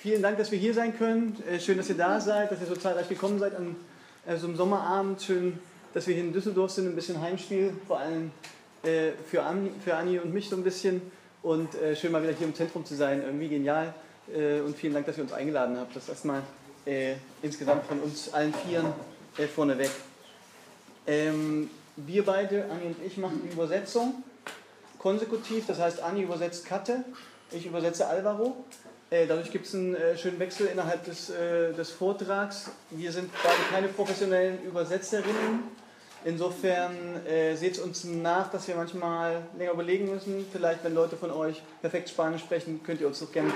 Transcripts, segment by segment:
vielen Dank, dass wir hier sein können. Äh, schön, dass ihr da seid, dass ihr so zahlreich gekommen seid an äh, so einem Sommerabend. Schön, dass wir hier in Düsseldorf sind, ein bisschen Heimspiel, vor allem äh, für, Anni, für Anni und mich so ein bisschen. Und schön mal wieder hier im Zentrum zu sein, irgendwie genial. Und vielen Dank, dass ihr uns eingeladen habt. Das erstmal insgesamt von uns allen Vieren vorneweg. Ähm, wir beide, Anni und ich, machen die Übersetzung konsekutiv. Das heißt, Anni übersetzt Katte, ich übersetze Alvaro. Äh, dadurch gibt es einen äh, schönen Wechsel innerhalb des, äh, des Vortrags. Wir sind beide keine professionellen Übersetzerinnen. Insofern äh, seht uns nach, dass wir manchmal länger überlegen müssen. Vielleicht, wenn Leute von euch perfekt Spanisch sprechen, könnt ihr uns doch gerne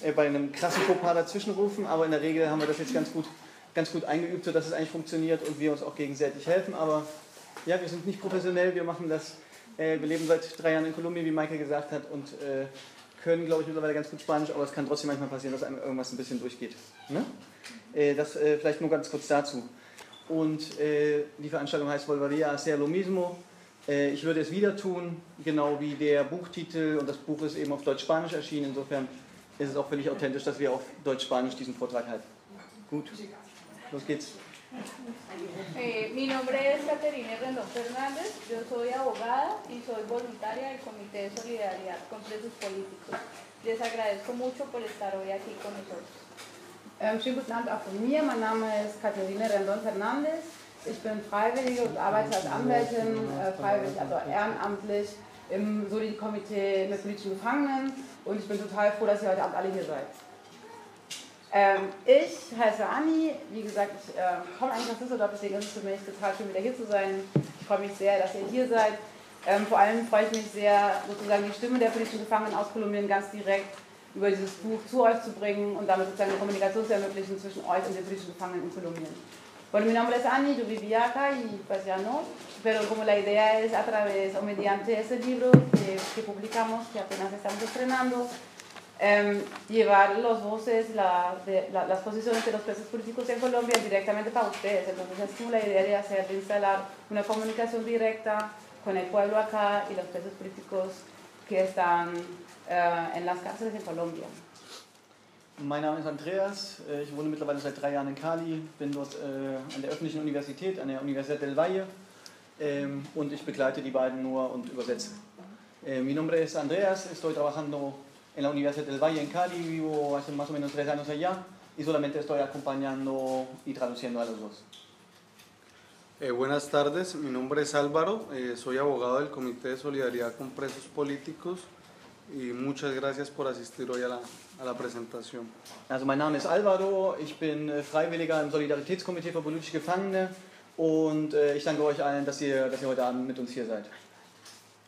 äh, bei einem krassen Fauxpas dazwischen rufen. Aber in der Regel haben wir das jetzt ganz gut, ganz gut eingeübt, sodass es eigentlich funktioniert und wir uns auch gegenseitig helfen. Aber ja, wir sind nicht professionell, wir machen das. Äh, wir leben seit drei Jahren in Kolumbien, wie Michael gesagt hat, und können, glaube ich, mittlerweile ganz gut Spanisch, aber es kann trotzdem manchmal passieren, dass einem irgendwas ein bisschen durchgeht. Ne? Äh, das äh, vielleicht nur ganz kurz dazu. Und äh, die Veranstaltung heißt Volvería a hacer lo mismo. Ich würde es wieder tun, genau wie der Buchtitel und das Buch ist eben auf Deutsch-Spanisch erschienen. Insofern ist es auch völlig authentisch, dass wir auf Deutsch-Spanisch diesen Vortrag halten. Gut, los geht's. Eh, mi nombre es Caterina Rendón Fernández, yo soy abogada y soy voluntaria del Comité de Solidaridad con Presos Políticos. Les agradezco mucho por estar hoy aquí con nosotros. Ähm, schönen guten Abend auch von mir. Mein Name ist Katharina Rendon Fernandes. Ich bin Freiwillige und arbeite als Anwältin, äh, freiwillig, also ehrenamtlich im Solid-Komitee mit politischen Gefangenen. Und ich bin total froh, dass ihr heute Abend alle hier seid. Ähm, ich heiße Anni, wie gesagt, ich äh, komme eigentlich aus Düsseldorf, deswegen ist es für mich total schön, wieder hier zu sein. Ich freue mich sehr, dass ihr hier seid. Ähm, vor allem freue ich mich sehr, sozusagen die Stimme der politischen Gefangenen aus Kolumbien ganz direkt über dieses Buch zu euch zu bringen und damit sozusagen eine Kommunikation zu ermöglichen zwischen euch und den politischen Gefangenen in Kolumbien. Bueno, mi nombre es Annie, yo vivía acá y pues ya no, pero como la idea es a través o mediante ese libro que, que publicamos, que apenas estamos estrenando, eh, llevar los voces, la, de, la, las posiciones de los presos políticos en Colombia directamente para ustedes. Entonces es como la idea de hacer, de instalar una comunicación directa con el pueblo acá y los presos políticos que están eh, en las cárceles en Colombia. Mein Name ist Andreas, äh, ich wohne mittlerweile seit drei Jahren in Cali, bin dort äh, an der öffentlichen Universität, an der Universidad del Valle ähm, und ich begleite die beiden nur und übersetze. Äh, mi nombre es Andreas, estoy trabajando en la Universidad del Valle en Cali, vivo hace más o menos tres años allá y solamente estoy acompañando y traduciendo a los dos. Eh, buenas tardes, mi nombre es Álvaro, eh, soy abogado del Comité de Solidaridad con Presos Políticos y muchas gracias por asistir hoy a la, a la presentación. Also mein Name ist Alvaro, ich bin äh, Freiwilliger im Solidaritätskomitee für politische Gefangene und äh, ich danke euch allen, dass ihr, dass ihr heute Abend mit uns hier seid.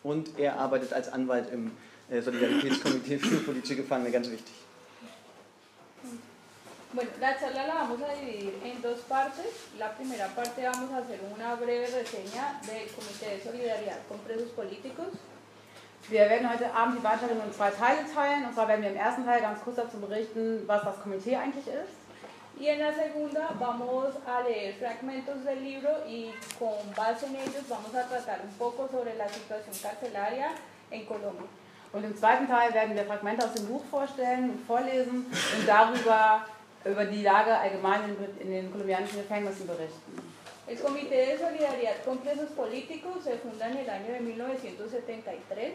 Und er arbeitet als Anwalt im Solidaritätskomitee für politische Gefangene, ganz wichtig. Bueno, la charla la vamos a dividir en dos partes. La primera parte vamos a hacer una breve reseña del Comité de Solidaridad con Presos Políticos. Wir werden heute Abend die Veranstaltung in zwei Teile teilen. Und zwar werden wir im ersten Teil ganz kurz dazu berichten, was das Komitee eigentlich ist. Y en la segunda vamos a leer fragmentos del libro y con base en ellos vamos a tratar un poco sobre la situación carcelaria en Colombia. Und im zweiten Teil werden wir Fragmente aus dem Buch vorstellen und vorlesen und darüber über die Lage allgemein in, den kolumbianischen Gefängnissen berichten. El Comité de Solidaridad con Presos Políticos se funda en el año de 1973.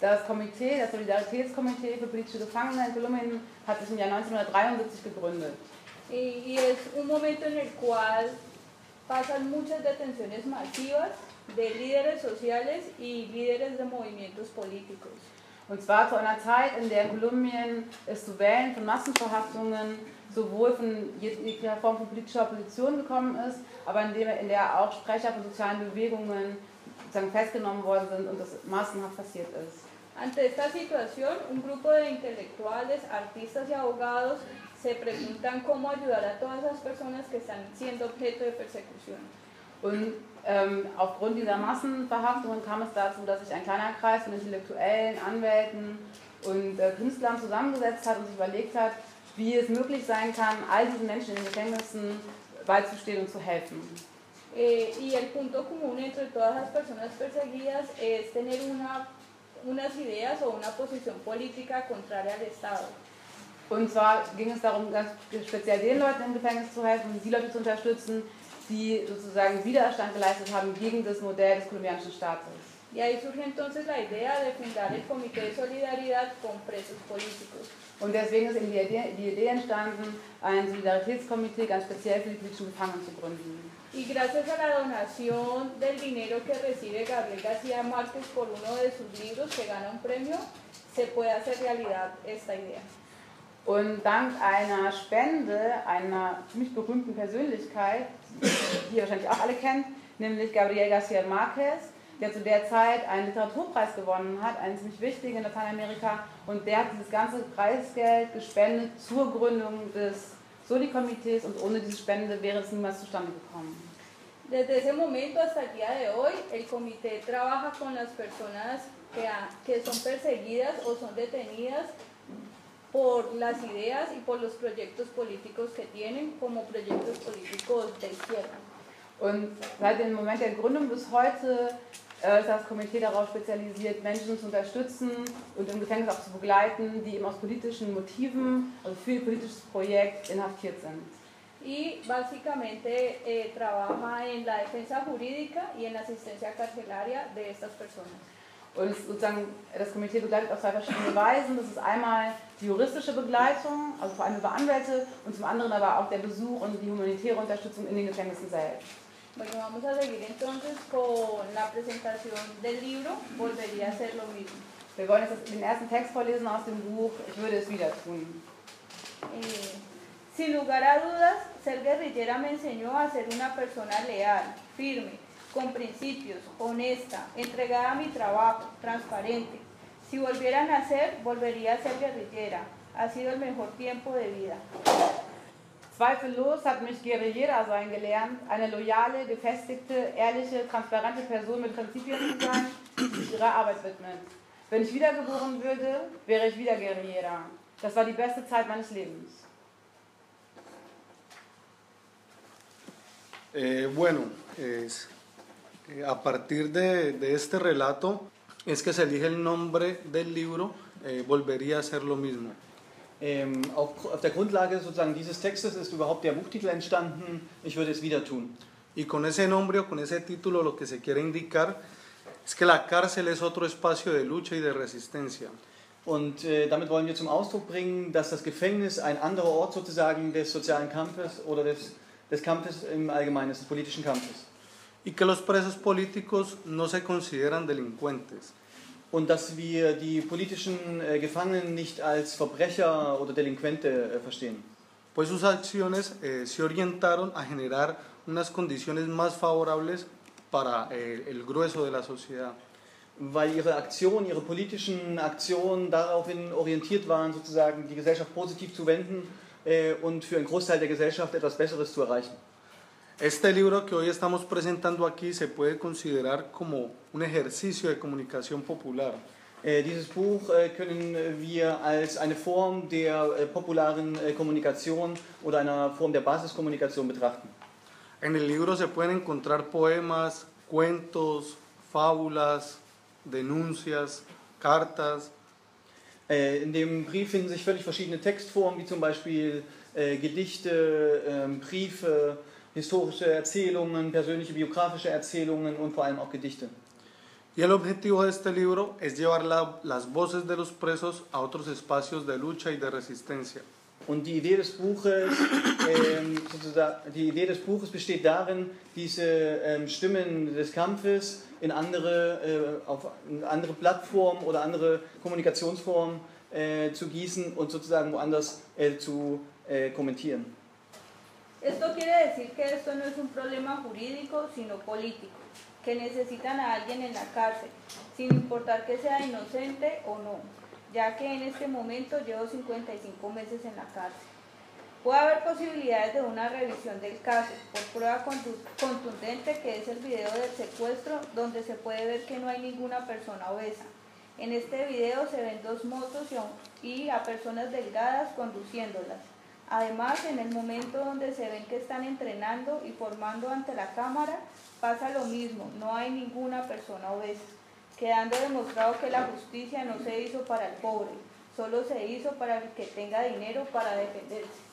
Das Komitee, das Solidaritätskomitee für politische Gefangene in Kolumbien hat sich im Jahr 1973 gegründet. Y, y es un momento en el cual pasan muchas detenciones masivas de líderes sociales y líderes de movimientos políticos. Und zwar zu einer Zeit, in der in Kolumbien es zu Wellen von Massenverhaftungen sowohl von jeder Form von politischer Opposition gekommen ist, aber in der, in der auch Sprecher von sozialen Bewegungen sozusagen festgenommen worden sind und das massenhaft passiert ist. Ante esta situación, un grupo de intelectuales, artistas y abogados se preguntan cómo ayudar a todas esas personas que están siendo objeto de persecución. Und ähm, aufgrund dieser Massenverhaftungen kam es dazu, dass sich ein kleiner Kreis von Intellektuellen, Anwälten und äh, Künstlern zusammengesetzt hat und sich überlegt hat, wie es möglich sein kann, all diesen Menschen in den Gefängnissen beizustehen und zu helfen. Eh, y el punto común entre todas las personas perseguidas es tener una, unas ideas o una posición política contraria al Estado. Und zwar ging es darum, ganz speziell den Leuten im Gefängnis zu helfen die Leute zu unterstützen, die sozusagen Widerstand geleistet haben gegen das Modell des kolumbianischen Staates. Y ahí surge entonces la idea de fundar el Comité de Solidaridad con Presos Políticos. Und deswegen ist eben die Idee, die Idee entstanden, ein Solidaritätskomitee ganz speziell für die politischen Gefangenen zu gründen. Y gracias a la donación del dinero que recibe Gabriel García Márquez por uno de sus libros que gana un premio, se puede hacer realidad esta idea. Und dank einer Spende einer ziemlich berühmten Persönlichkeit, die ihr wahrscheinlich auch alle kennt, nämlich Gabriel García Márquez, der zu der Zeit einen Literaturpreis gewonnen hat, einen ziemlich wichtigen in Lateinamerika, und der hat dieses ganze Preisgeld gespendet zur Gründung des Soli-Komitees und ohne diese Spende wäre es niemals zustande gekommen. Desde ese momento hasta el día de hoy, el comité trabaja con las personas que, que son perseguidas o son detenidas por las ideas y por los proyectos políticos que tienen como proyectos políticos de izquierda. Und seit dem Moment der Gründung bis heute äh, ist das Komitee darauf spezialisiert, Menschen zu unterstützen und im Gefängnis auch zu begleiten, die eben aus politischen Motiven, also für ihr politisches Projekt inhaftiert sind. Y básicamente eh, trabaja en la defensa jurídica y en la asistencia carcelaria de estas personas. Und sozusagen, das Komitee begleitet auf zwei verschiedene Weisen. Das ist einmal die juristische Begleitung, also vor allem über Anwälte, und zum anderen aber auch der Besuch und die humanitäre Unterstützung in den Gefängnissen selbst. Bueno, vamos a seguir entonces con la presentación del libro, volvería a ser lo mismo. Wir wollen jetzt den ersten Text vorlesen aus dem Buch Ich würde es wieder tun. Eh, sin lugar a dudas, ser guerrillera me enseñó a ser una persona leal, firme, con principios, honesta, entregada a mi trabajo, transparente. Si volviera a nacer, volvería a ser guerrillera. Ha sido el mejor tiempo de vida. Zweifellos hat mich Guerillera sein gelernt, eine loyale, gefestigte, ehrliche, transparente Person mit Prinzipien zu sein, die sich ihrer Arbeit widmet. Wenn ich wiedergeboren würde, wäre ich wieder Guerillera. Das war die beste Zeit meines Lebens. Eh, bueno, es- eh, a partir de, de este relato es que se elige el nombre del libro, eh, volvería a ser lo mismo. Ähm, auf, auf der Grundlage sozusagen dieses Textes ist überhaupt der Buchtitel entstanden, ich würde es wieder tun. Y con ese nombre o con ese título lo que se quiere indicar es que la cárcel es otro espacio de lucha y de resistencia. Und äh, damit wollen wir zum Ausdruck bringen, dass das Gefängnis ein anderer Ort sozusagen des sozialen Kampfes oder des, des Kampfes im Allgemeinen, des politischen Kampfes. Y que los presos políticos no se consideran delincuentes, Und dass wir die politischen äh, Gefangenen nicht als Verbrecher oder Delinquente äh, verstehen. pues sus acciones eh, se orientaron a generar unas condiciones más favorables para eh, el grueso de la sociedad. Weil ihre Aktionen, ihre politischen Aktionen daraufhin orientiert waren, sozusagen die Gesellschaft positiv zu wenden äh, und für einen Großteil der Gesellschaft etwas Besseres zu erreichen. Este libro que hoy estamos presentando aquí se puede considerar como un ejercicio de comunicación popular. Äh, dieses Buch äh, können wir als eine Form der äh, popularen äh, Kommunikation oder einer Form der Basiskommunikation betrachten. En el libro se pueden encontrar poemas, cuentos, fábulas, denuncias, cartas, Äh, in dem Brief finden sich völlig verschiedene Textformen, wie zum Beispiel äh, Gedichte, ähm, Briefe, historische Erzählungen, persönliche biografische Erzählungen und vor allem auch Gedichte. Y el objetivo de este libro es llevar la- las voces de los presos a otros espacios de lucha y de resistencia. Und die Idee des Buches, ähm, sozusagen, die Idee des Buches besteht darin, diese ähm, Stimmen des Kampfes in andere, äh, auf andere Plattformen oder andere Kommunikationsformen äh, zu gießen und sozusagen woanders äh, zu äh, kommentieren. Esto quiere decir que esto no es un problema jurídico, sino político, que necesitan a alguien en la cárcel, sin importar que sea inocente o no, ya que en este momento llevo 55 meses en la cárcel. Puede haber posibilidades de una revisión del caso por prueba contu- contundente que es el video del secuestro donde se puede ver que no hay ninguna persona obesa. En este video se ven dos motos y a personas delgadas conduciéndolas. Además, en el momento donde se ven que están entrenando y formando ante la cámara, pasa lo mismo, no hay ninguna persona obesa, quedando demostrado que la justicia no se hizo para el pobre, solo se hizo para el que tenga dinero para defenderse.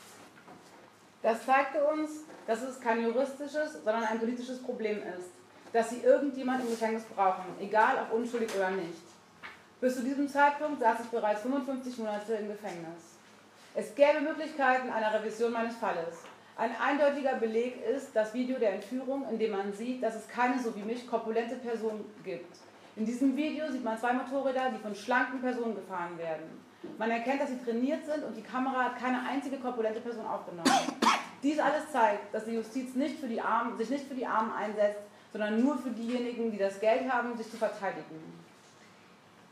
Das zeigte uns, dass es kein juristisches, sondern ein politisches Problem ist, dass sie irgendjemand im Gefängnis brauchen, egal ob unschuldig oder nicht. Bis zu diesem Zeitpunkt saß ich bereits 55 Monate im Gefängnis. Es gäbe Möglichkeiten einer Revision meines Falles. Ein eindeutiger Beleg ist das Video der Entführung, in dem man sieht, dass es keine so wie mich korpulente Person gibt. In diesem Video sieht man zwei Motorräder, die von schlanken Personen gefahren werden. Man erkennt, dass sie trainiert sind und die Kamera hat keine einzige korpulente Person aufgenommen. Dies alles zeigt, dass die Justiz nicht für die Armen, sich nicht für die Armen einsetzt, sondern nur für diejenigen, die das Geld haben, sich zu verteidigen.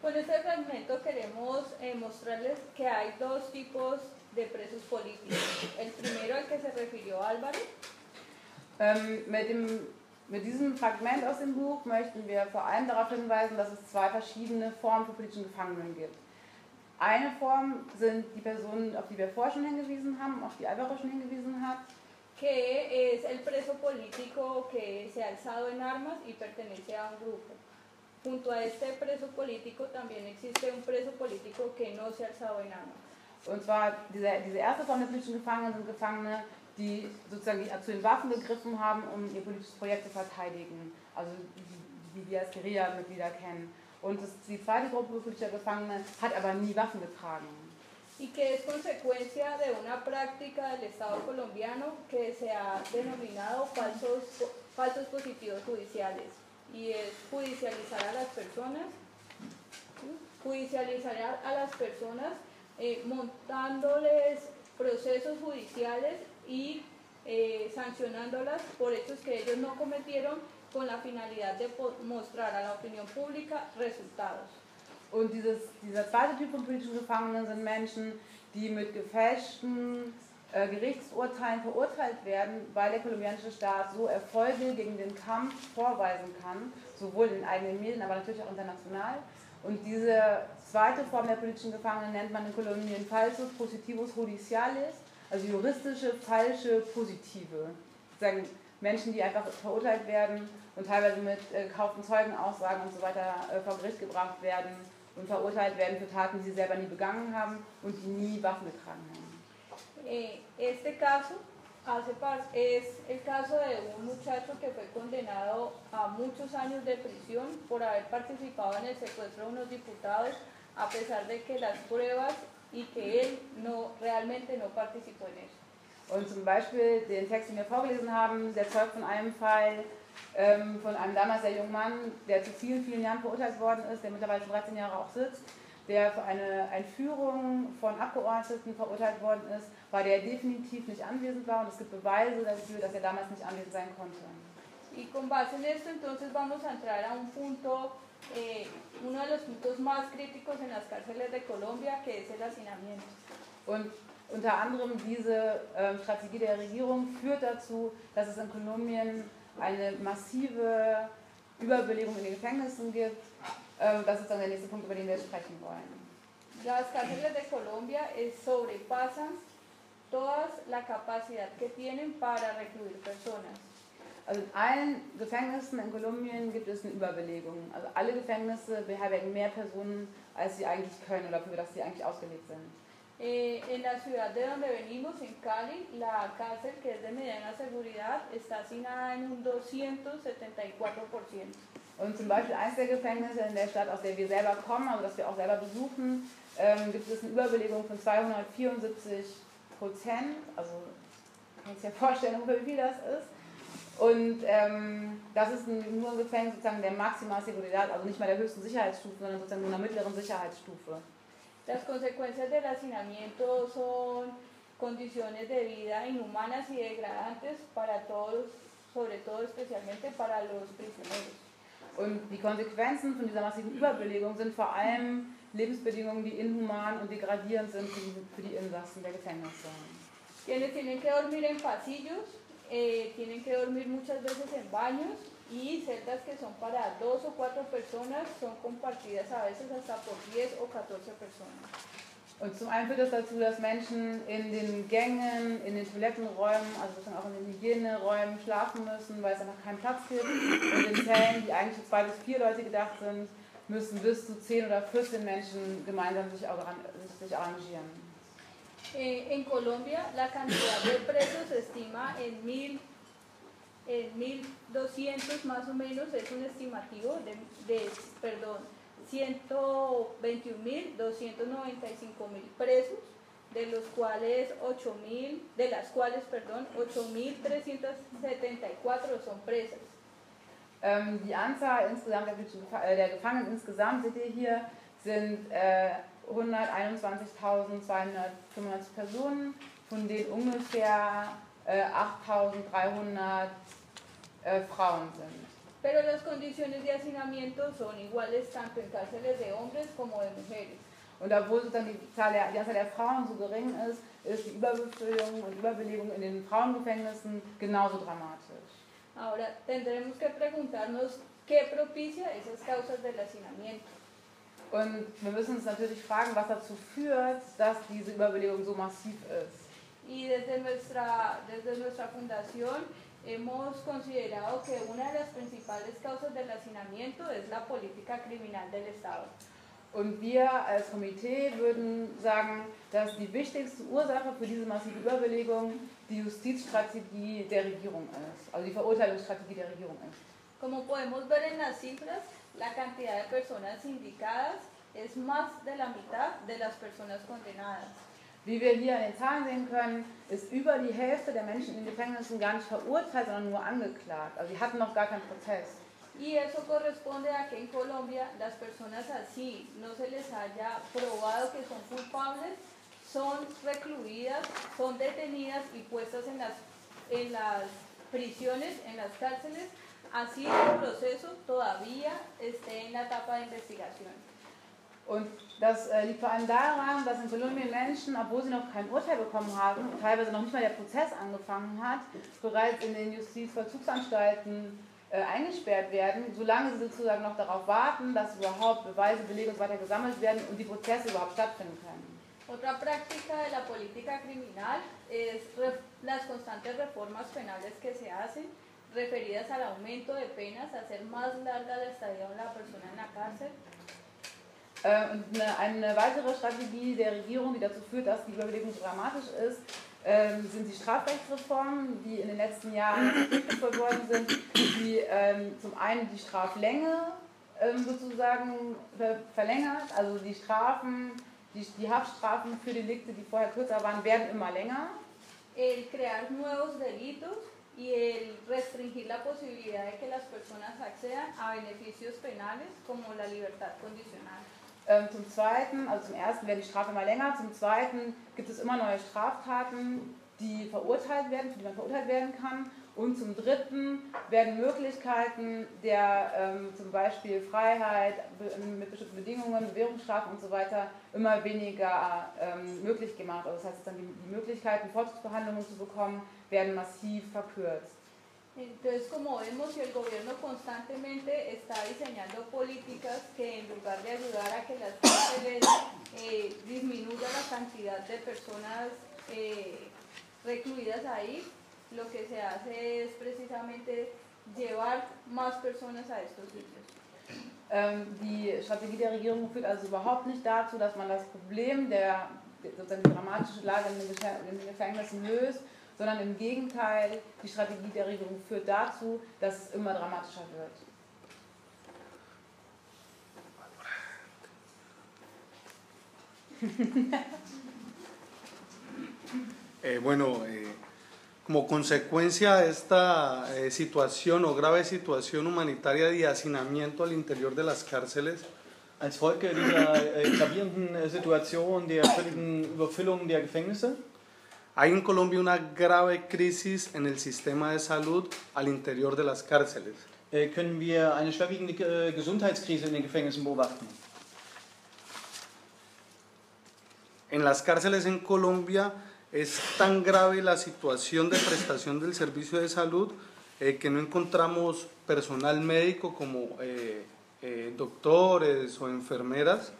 Con este fragmento queremos eh, mostrarles que hay dos tipos de presos políticos. El primero al que se refirió Álvaro, Ähm, mit, dem, mit diesem Fragment aus dem Buch möchten wir vor allem darauf hinweisen, dass es zwei verschiedene Formen für politischen Gefangenen gibt. Eine Form sind die Personen, auf die wir vorher schon hingewiesen haben, auf die Alvaro schon hingewiesen hat. que es el preso político que se ha alzado en armas y pertenece a un grupo. Junto a este preso político también existe un preso político que no se ha alzado en armas. Und zwar diese, diese erste Form der politischen Gefangenen sind Gefangene, die sozusagen die, zu den Waffen gegriffen haben, um ihr politisches Projekt zu verteidigen. Also die, die wir als Guerilla-Mitglieder kennen. Und das, die zweite Gruppe politischer Gefangene hat aber nie Waffen getragen. y que es consecuencia de una práctica del Estado colombiano que se ha denominado falsos, falsos positivos judiciales y es judicializar a las personas, judicializar a, las personas eh, montándoles procesos judiciales y eh, sancionándolas por hechos que ellos no cometieron con la finalidad de mostrar a la opinión pública resultados. Und dieses, dieser zweite Typ von politischen Gefangenen sind Menschen, die mit gefälschten äh, Gerichtsurteilen verurteilt werden, weil der kolumbianische Staat so Erfolge gegen den Kampf vorweisen kann, sowohl in den eigenen Medien, aber natürlich auch international. Und diese zweite Form der politischen Gefangenen nennt man in Kolumbien falsos positivos judiciales, also juristische falsche Positive. Sozusagen Menschen, die einfach verurteilt werden und teilweise mit äh, Zeugenaussagen und so weiter äh, vor Gericht gebracht werden und verurteilt werden für Taten, die sie selber nie begangen haben und die nie Waffen getragen haben. Eh, este caso hace es el caso de un muchacho que fue condenado a muchos años de prisión por haber participado en el secuestro de unos diputados, a pesar de que las pruebas y que él no realmente no participó en eso. Und zum Beispiel den Text, den wir vorgelesen haben, der zeugt von einem Fall ähm, von einem damals sehr jungen Mann, der zu vielen, vielen Jahren verurteilt worden ist, der mittlerweile schon 13 Jahre auch sitzt, der für eine Entführung von Abgeordneten verurteilt worden ist, weil der definitiv nicht anwesend war und es gibt Beweise dafür, dass er damals nicht anwesend sein konnte. Y con base en esto entonces vamos a entrar a un punto, eh, uno de los puntos más críticos en las cárceles de Colombia, que es el hacinamiento. Und unter anderem diese ähm, Strategie der Regierung führt dazu, dass es in Kolumbien eine massive Überbelegung in den Gefängnissen gibt. Ähm, das ist dann der nächste Punkt, über den wir sprechen wollen. Las cárceles de Colombia eh, sobrepasan toda la capacidad que tienen para recluir personas. Also in allen Gefängnissen in Kolumbien gibt es eine Überbelegung. Also alle Gefängnisse beherbergen mehr Personen, als sie eigentlich können oder für das sie eigentlich ausgelegt sind. Eh, en la ciudad de donde venimos, en Cali, la cárcel que es de mediana seguridad está asignada en un 274%. Und zum Beispiel eines der Gefängnisse in der Stadt, aus der wir selber kommen, also das wir auch selber besuchen, ähm, gibt es eine Überbelegung von 274 Prozent. Also kann sich ja vorstellen, wie viel das ist. Und ähm, das ist ein, nur ein Gefängnis sozusagen der Maximal Seguridad, also nicht mal der höchsten Sicherheitsstufe, sondern sozusagen nur einer mittleren Sicherheitsstufe. Las consecuencias del hacinamiento son condiciones de vida inhumanas y degradantes para todos, sobre todo especialmente para los prisioneros. Und die Konsequenzen von dieser massiven Überbelegung sind vor allem Lebensbedingungen, die inhuman und degradierend sind für die, für die Insassen der Gefängnisse. Quienes tienen que dormir en pasillos, eh, tienen que dormir muchas veces en baños y celdas que son para dos o cuatro personas son compartidas a veces hasta por 10 o 14 personas. Und zum einen führt das dazu, dass Menschen in den Gängen, in den Toilettenräumen, also auch in den Hygieneräumen schlafen müssen, weil es einfach keinen Platz gibt. Und in Zellen, die eigentlich für zwei bis vier Leute gedacht sind, müssen bis zu 10 oder 14 Menschen gemeinsam sich, sich arrangieren. Eh, en Colombia la cantidad de presos se estima en 1200 más o menos es un estimativo de, de perdón 121.295.000 presos de los cuales 8.000 de las cuales perdón 8.374 son presas Ähm, die Anzahl insgesamt der, äh, der, Gefangenen insgesamt, seht ihr hier, sind äh, 121.295 Personen, von denen ungefähr äh, 8.300 äh, Frauen sind. Pero las condiciones de hacinamiento son iguales tanto en cárceles de hombres como de mujeres. Und obwohl dann die, Zahl der, die Anzahl der Frauen so gering ist, ist die Überbefüllung und Überbelegung in den Frauengefängnissen genauso dramatisch. Ahora tendremos que preguntarnos qué propicia esas causas del hacinamiento. Und wir müssen uns natürlich fragen, was dazu führt, dass diese Überbelegung so massiv ist. Y desde nuestra, desde nuestra fundación hemos considerado que una de las principales causas del hacinamiento es la política criminal del Estado. Und wir als Komitee würden sagen, dass die wichtigste Ursache für diese massive Überbelegung die Justizstrategie der Regierung ist, also die Verurteilungsstrategie der Regierung ist. Como podemos ver en las cifras, la cantidad de personas indicadas es más de la mitad de las personas condenadas. Wie wir hier an den Zahlen sehen können, ist über die Hälfte der Menschen in den Gefängnissen gar nicht verurteilt, sondern nur angeklagt. Also sie hatten noch gar keinen Prozess. Y eso corresponde a que en Colombia las personas así no se les haya probado que son culpables, son recluidas, son detenidas y puestas en las, en las prisiones, en las cárceles, así el proceso todavía esté en la etapa de investigación. Und das äh, liegt vor allem daran, dass in Kolumbien Menschen, obwohl sie noch kein Urteil bekommen haben, teilweise noch nicht mal der Prozess angefangen hat, bereits in den Justizvollzugsanstalten äh, eingesperrt werden, solange sie sozusagen noch darauf warten, dass überhaupt Beweise, Belege und so weiter gesammelt werden und die Prozesse überhaupt stattfinden können. Otra práctica de la política criminal es las constantes reformas penales que se hacen referidas al aumento de penas, hacer más larga la estadía de la persona en la cárcel. Äh, und eine, weitere Strategie der Regierung, die dazu führt, dass die Überbelegung dramatisch ist, ähm, sind die Strafrechtsreformen, die in den letzten Jahren durchgeführt worden sind, die ähm, zum einen die Straflänge ähm, sozusagen ver verlängert, also die Strafen, die, die Haftstrafen für Delikte, die vorher kürzer waren, werden immer länger. El crear nuevos delitos y el restringir la posibilidad de que las personas accedan a beneficios penales como la libertad condicional. Ähm, zum Zweiten, also zum Ersten werden die Strafe immer länger, zum Zweiten gibt es immer neue Straftaten, die verurteilt werden, für die man verurteilt werden kann. Und zum Dritten werden Möglichkeiten der ähm, zum Beispiel Freiheit mit bestimmten Bedingungen, Bewährungsstrafen und so weiter immer weniger ähm, möglich gemacht. Also das heißt, dann die, die Möglichkeiten, Vorzugsbehandlungen zu bekommen, werden massiv verkürzt. Entonces, como vemos, el gobierno constantemente está diseñando políticas que en lugar de ayudar a que las cárceles eh, disminuya la cantidad de personas eh, recluidas ahí, lo que se hace es precisamente llevar más personas a estos sitios. Ähm, die Strategie der Regierung führt also überhaupt nicht dazu, dass man das Problem der sozusagen dramatische Lage in den Gefängnissen löst, sondern im Gegenteil, die Strategie der Regierung führt dazu, dass es immer dramatischer wird. eh, bueno, eh, como consecuencia de esta eh, situación o grave situación humanitaria de hacinamiento al interior de las cárceles, als Folge dieser äh, gravierenden äh, Situation der völligen Überfüllung der Gefängnisse Hay en Colombia una grave crisis en el sistema de salud al interior de las cárceles. Äh, können wir eine schwerwiegende äh, Gesundheitskrise in den Gefängnissen beobachten. En las cárceles en Colombia es tan grave la situación de prestación del servicio de salud eh, que no encontramos personal médico como eh, eh, doctores o enfermeras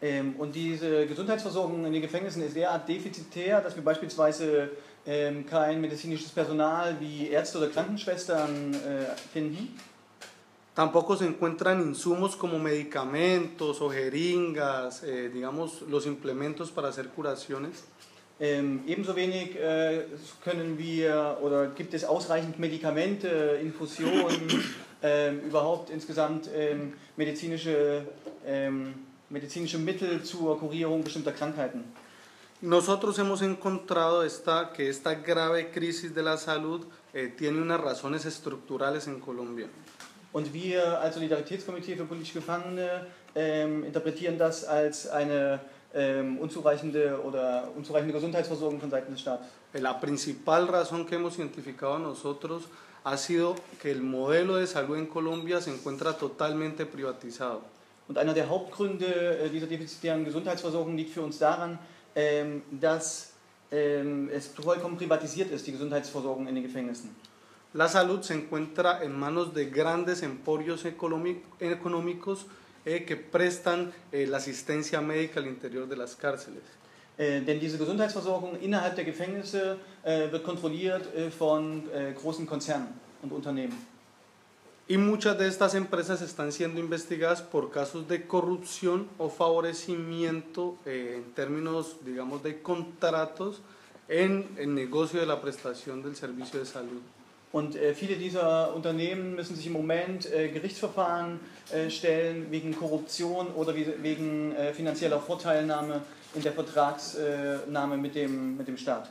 Ähm, und diese Gesundheitsversorgung in den Gefängnissen ist derart defizitär, dass wir beispielsweise ähm, kein medizinisches Personal wie Ärzte oder Krankenschwestern äh, finden. Tampoco se encuentran insumos como medicamentos o jeringas, eh, digamos, los implementos para hacer curaciones. Ähm, ebenso wenig äh, können wir oder gibt es ausreichend Medikamente, Infusionen, ähm, überhaupt insgesamt ähm, medizinische, ähm, medizinische Mittel zur Kurierung bestimmter Krankheiten. Nosotros hemos encontrado esta, que esta grave crisis de la salud eh, tiene unas razones estructurales en Colombia. Und wir als Solidaritätskomitee für politische Gefangene ähm, interpretieren das als eine ähm, unzureichende oder unzureichende Gesundheitsversorgung von Seiten des Staates. Eh, La principal razón que hemos identificado nosotros ha sido que el modelo de salud en Colombia se encuentra totalmente privatizado. Und einer der Hauptgründe äh, dieser defizitären Gesundheitsversorgung liegt für uns daran, ähm, dass ähm, es vollkommen privatisiert ist, die Gesundheitsversorgung in den Gefängnissen. La salud se encuentra en manos de grandes emporios económicos eh, que prestan eh, la asistencia médica al interior de las cárceles. Äh, denn diese Gesundheitsversorgung innerhalb der Gefängnisse äh, wird kontrolliert äh, von äh, großen Konzernen und Unternehmen. Y muchas de estas empresas están siendo investigadas por casos de corrupción o favorecimiento eh, en términos, digamos, de contratos en el negocio de la prestación del servicio de salud. Und äh, viele dieser Unternehmen müssen sich im Moment äh, Gerichtsverfahren äh, stellen wegen Korruption oder wie, wegen äh, finanzieller Vorteilnahme in der Vertragsnahme mit dem, mit dem Staat.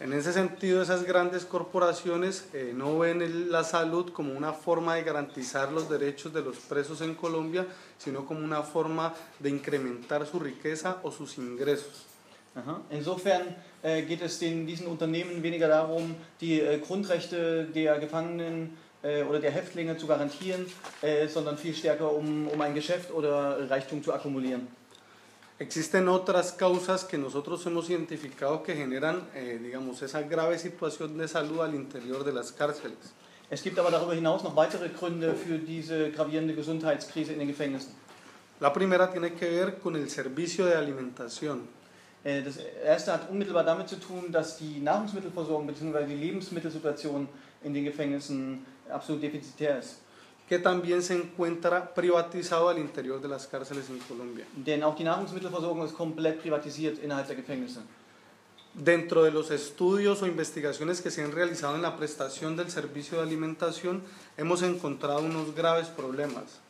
En ese sentido, esas grandes corporaciones eh, no ven el- la salud como una forma de garantizar los derechos de los presos en Colombia, sino como una forma de incrementar su riqueza o sus ingresos. Aha. Insofern äh, geht es den, diesen Unternehmen weniger darum, die äh, Grundrechte der Gefangenen äh, oder der Häftlinge zu garantieren, äh, sondern viel stärker um, um ein Geschäft oder Reichtum zu akkumulieren. Existen otras causas que nosotros hemos identificado que generan, eh, digamos, esa grave situación de salud al interior de las cárceles. Es gibt aber darüber hinaus noch weitere Gründe für diese gravierende Gesundheitskrise in den Gefängnissen. La primera tiene que ver con el servicio de alimentación. Äh, Das erste hat unmittelbar damit zu tun, dass die Nahrungsmittelversorgung bzw. die Lebensmittelsituation in den Gefängnissen absolut defizitär ist. Que también se encuentra privatizado al interior de las cárceles en Colombia. Denn auch die Nahrungsmittelversorgung ist komplett privatisiert innerhalb der Gefängnisse. Dentro de los estudios o investigaciones que se han realizado en la prestación del servicio de alimentación, hemos encontrado unos graves problemas,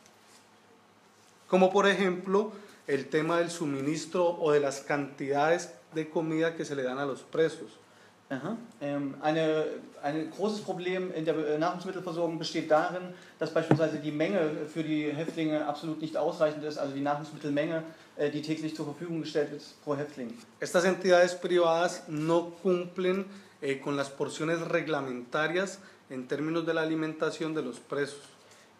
como por ejemplo el tema del suministro o de las cantidades de comida que se le dan a los presos. Ähm, eine, ein großes Problem in der äh, Nahrungsmittelversorgung besteht darin, dass beispielsweise die Menge für die Häftlinge absolut nicht ausreichend ist, also die Nahrungsmittelmenge, äh, die täglich zur Verfügung gestellt wird pro Häftling. Estas entidades privadas no cumplen eh, con las porciones reglamentarias en términos de la alimentación de los presos.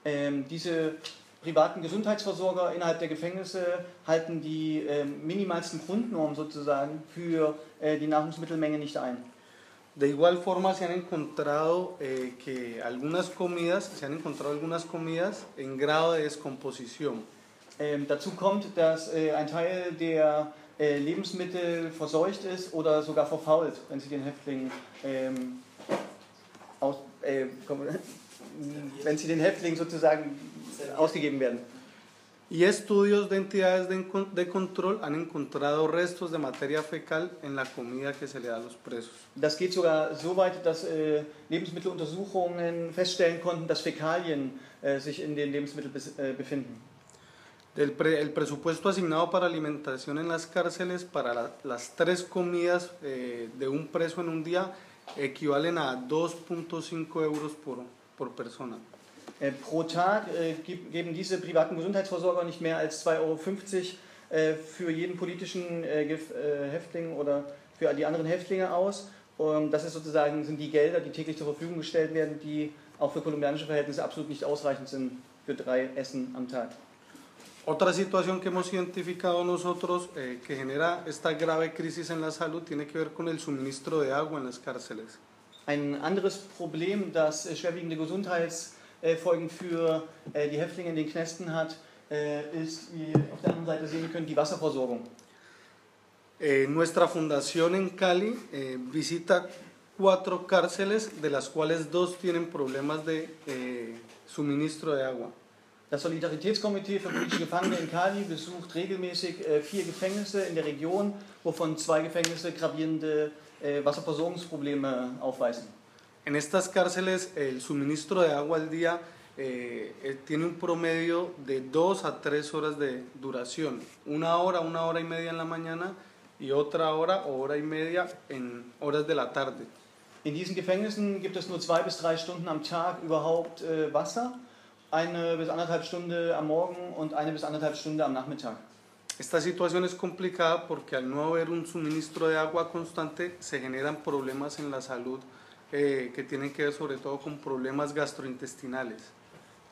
Ähm, diese privaten Gesundheitsversorger innerhalb der Gefängnisse halten die ähm, minimalsten Grundnormen sozusagen für äh, die Nahrungsmittelmenge nicht ein. De igual forma se han encontrado eh, que algunas comidas, se han encontrado algunas comidas en grado de descomposición. Ähm, dazu kommt, dass äh, ein Teil der äh, Lebensmittel verseucht ist oder sogar verfault, wenn sie den Häftlingen ähm, aus, äh, wenn sie den Häftlingen sozusagen ausgegeben werden. Y estudios de entidades de, de control han encontrado restos de materia fecal en la comida que se le da a los presos. Das geht sogar so weit, dass äh, Lebensmitteluntersuchungen feststellen konnten, dass Fäkalien äh, sich in den Lebensmitteln äh, befinden. El, pre- el presupuesto asignado para alimentación en las cárceles para la- las tres comidas eh, de un preso en un día equivalen a 2.5 euros por, por persona. Äh, pro Tag äh, geben diese privaten Gesundheitsversorger nicht mehr als 2,50 Euro äh, für jeden politischen Häftling oder für die anderen Häftlinge aus. Und das ist sozusagen, sind die Gelder, die täglich zur Verfügung gestellt werden, die auch für kolumbianische Verhältnisse absolut nicht ausreichend sind für drei Essen am Tag. Otra situación que hemos identificado nosotros eh, que genera esta grave crisis en la salud tiene que ver con el suministro de agua en las cárceles. Ein anderes Problem, das schwerwiegende Gesundheitsfolgen für äh, die Häftlinge in den Knästen hat, äh, ist, wie ihr auf der anderen Seite sehen könnt, die Wasserversorgung. Eh, nuestra fundación en Cali eh, visita cuatro cárceles, de las cuales dos tienen problemas de, eh, suministro de agua. Das Solidaritätskomitee für politische Gefangene in Cali besucht regelmäßig äh, vier Gefängnisse in der Region, wovon zwei Gefängnisse gravierende äh, Wasserversorgungsprobleme aufweisen. En estas cárceles el suministro de agua al día eh, eh, tiene un promedio de dos a tres horas de duración. Una hora, una hora y media en la mañana y otra hora o hora y media en horas de la tarde. In diesen Gefängnissen gibt es nur zwei bis drei Stunden am Tag überhaupt äh, Wasser, eine bis anderthalb Stunde am Morgen und eine bis anderthalb Stunde am Nachmittag. Esta situación es complicada porque al no haber un suministro de agua constante se generan problemas en la salud eh, que tienen que ver sobre todo con problemas gastrointestinales.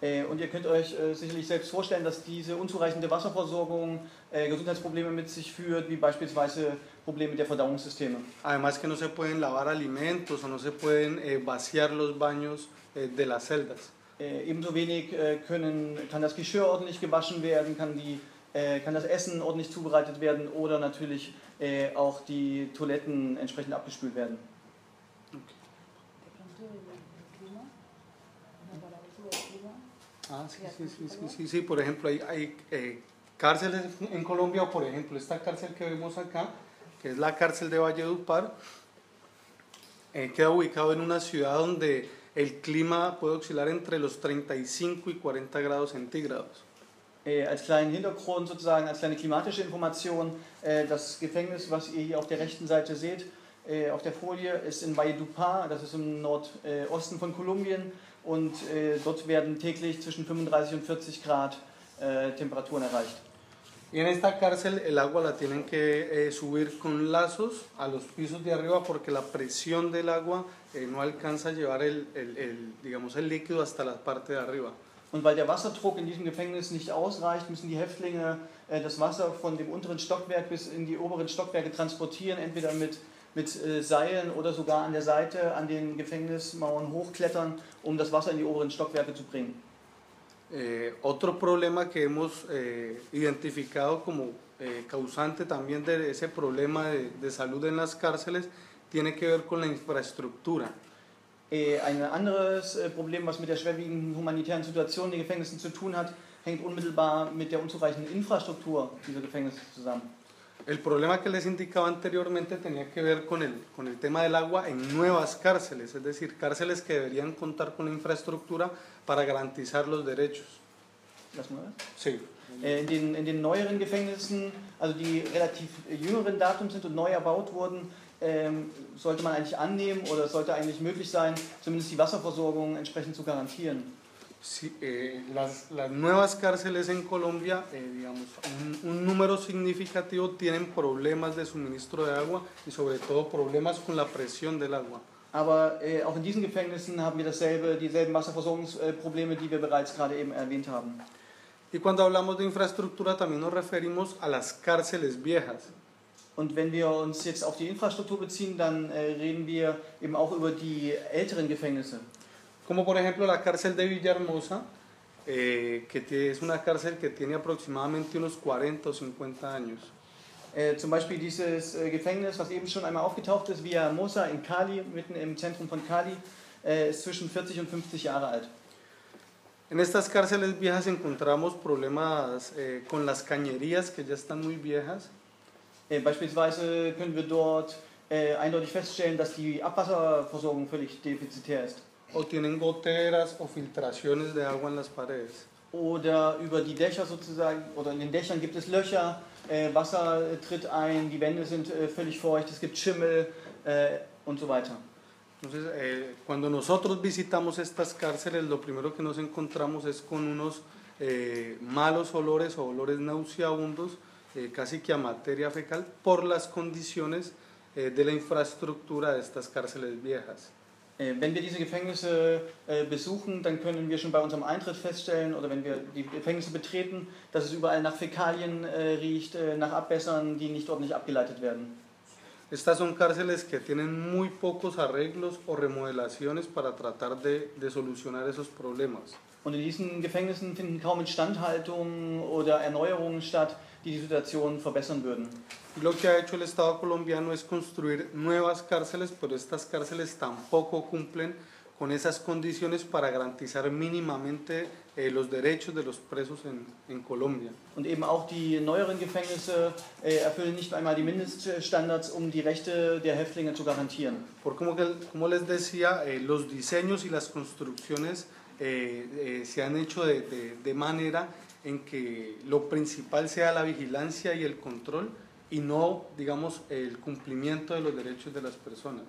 Äh, Und ihr könnt euch äh, sicherlich selbst vorstellen, dass diese unzureichende Wasserversorgung äh, Gesundheitsprobleme mit sich führt, wie beispielsweise Probleme der Verdauungssysteme. Además que no se pueden lavar alimentos o no se pueden eh, vaciar los baños eh, de las celdas. Äh, ebenso wenig äh, können, kann das Geschirr ordentlich gewaschen werden, kann, die, äh, kann das Essen ordentlich zubereitet werden oder natürlich äh, auch die Toiletten entsprechend abgespült werden. Ah, sí, sí, sí, sí, sí, sí. Por ejemplo, hay, hay eh, cárceles en Colombia, o por ejemplo, esta cárcel que vemos acá, que es la cárcel de Valledupar, eh, queda ubicado en una ciudad donde el clima puede oscilar entre los 35 y 40 grados centígrados. Äh, als kleinen Hintergrund sozusagen, als kleine klimatische Information, äh, das Gefängnis, was ihr hier auf der rechten Seite seht, äh, auf der Folie, ist in Valledupar, das ist im Nordosten von Kolumbien und äh, dort werden täglich zwischen 35 und 40 Grad äh, Temperaturen erreicht. Y en esta cárcel el agua la tienen que eh, subir con lazos a los pisos de arriba porque la presión del agua eh, no alcanza a llevar el, el- el, digamos, el líquido hasta la parte de arriba. Und weil der Wasserdruck in diesem Gefängnis nicht ausreicht, müssen die Häftlinge äh, das Wasser von dem unteren Stockwerk bis in die oberen Stockwerke transportieren, entweder mit, mit äh, Seilen oder sogar an der Seite an den Gefängnismauern hochklettern, um das Wasser in die oberen Stockwerke zu bringen. Eh, otro problema que hemos eh, identificado como eh, causante también de ese problema de, de salud en las cárceles tiene que ver con la infraestructura. Äh, Ein anderes äh, Problem, was mit der schwerwiegenden humanitären Situation in den Gefängnissen zu tun hat, hängt unmittelbar mit der unzureichenden Infrastruktur dieser Gefängnisse zusammen. El problema que les indicaba anteriormente tenía que ver con el, con el tema del agua en nuevas cárceles, es decir, cárceles que deberían contar con la infraestructura para garantizar los derechos. Lass mal das. Sí. Äh, In den, in den neueren Gefängnissen, also die relativ jüngeren Datum sind und neu erbaut wurden, ähm, sollte man eigentlich annehmen oder sollte eigentlich möglich sein, zumindest die Wasserversorgung entsprechend zu garantieren. Sí, eh, las, las nuevas cárceles en Colombia, eh, digamos, un, un número significativo tienen problemas de suministro de agua y sobre todo problemas con la presión del agua. Aber äh, auch in diesen Gefängnissen haben wir dasselbe, dieselben Wasserversorgungsprobleme, die wir bereits gerade eben erwähnt haben. Y cuando hablamos de infraestructura también nos referimos a las cárceles viejas. Und wenn wir uns jetzt auf die Infrastruktur beziehen, dann äh, reden wir eben auch über die älteren Gefängnisse. Como por ejemplo la cárcel de Villahermosa, eh, que es una cárcel que tiene aproximadamente unos 40 o 50 años. Äh, zum Beispiel dieses äh, Gefängnis, was eben schon einmal aufgetaucht ist, Via Mosa in Cali, mitten im Zentrum von Cali, äh, ist zwischen 40 und 50 Jahre alt. En estas cárceles viejas encontramos problemas eh, con las cañerías que ya están muy viejas, Äh, beispielsweise können wir dort äh, eindeutig feststellen, dass die Abwasserversorgung völlig defizitär ist. O tienen goteras o filtraciones de agua en las paredes. Oder über die Dächer sozusagen, oder in den Dächern gibt es Löcher, äh, Wasser äh, tritt ein, die Wände sind äh, völlig feucht, es gibt Schimmel äh, und so weiter. Entonces, eh, cuando nosotros visitamos estas cárceles, lo primero que nos encontramos es con unos eh, malos olores o olores nauseabundos, eh, casi que a materia fecal, por las condiciones eh, de la infraestructura de estas cárceles viejas. Äh, wenn wir diese Gefängnisse äh, besuchen, dann können wir schon bei unserem Eintritt feststellen oder wenn wir die Gefängnisse betreten, dass es überall nach Fäkalien äh, riecht, nach Abwässern, die nicht ordentlich abgeleitet werden. Estas son cárceles que tienen muy pocos arreglos o remodelaciones para tratar de, de solucionar esos problemas. Und in diesen Gefängnissen finden kaum Instandhaltungen oder Erneuerungen statt, die die Situation verbessern würden. Lo que ha hecho el Estado colombiano es construir nuevas cárceles, pero estas cárceles tampoco cumplen con esas condiciones para garantizar mínimamente eh, los derechos de los presos en, en Colombia. Und eben auch die neueren Gefängnisse äh, erfüllen nicht einmal die Mindeststandards, um die Rechte der Häftlinge zu garantieren. Por como, que, como les decía, eh, los diseños y las construcciones eh, eh, se han hecho de, de, de manera en que lo principal sea la vigilancia y el control y no, digamos, el cumplimiento de los derechos de las personas.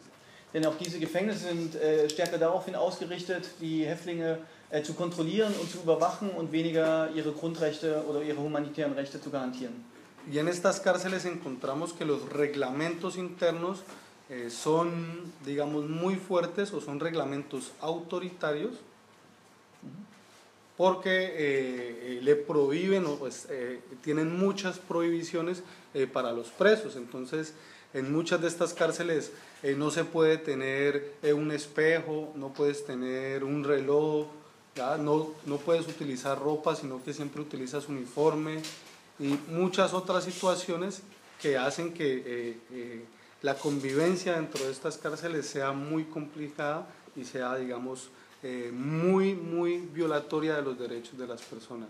Denn auch diese Gefängnisse sind äh, stärker daraufhin ausgerichtet, die Häftlinge äh, zu kontrollieren und zu überwachen und weniger ihre Grundrechte oder ihre humanitären Rechte zu garantieren. Y en estas cárceles encontramos que los reglamentos internos eh, son, digamos, muy fuertes o son reglamentos autoritarios porque eh, eh, le prohíben o pues, eh, tienen muchas prohibiciones para los presos. Entonces, en muchas de estas cárceles no se puede tener un espejo, no puedes tener un reloj. No, no puedes utilizar ropa, sino que siempre utilizas uniforme y muchas otras situaciones que hacen que la convivencia dentro de estas cárceles sea muy complicada y sea, digamos, eh, muy, muy violatoria de los derechos de las personas.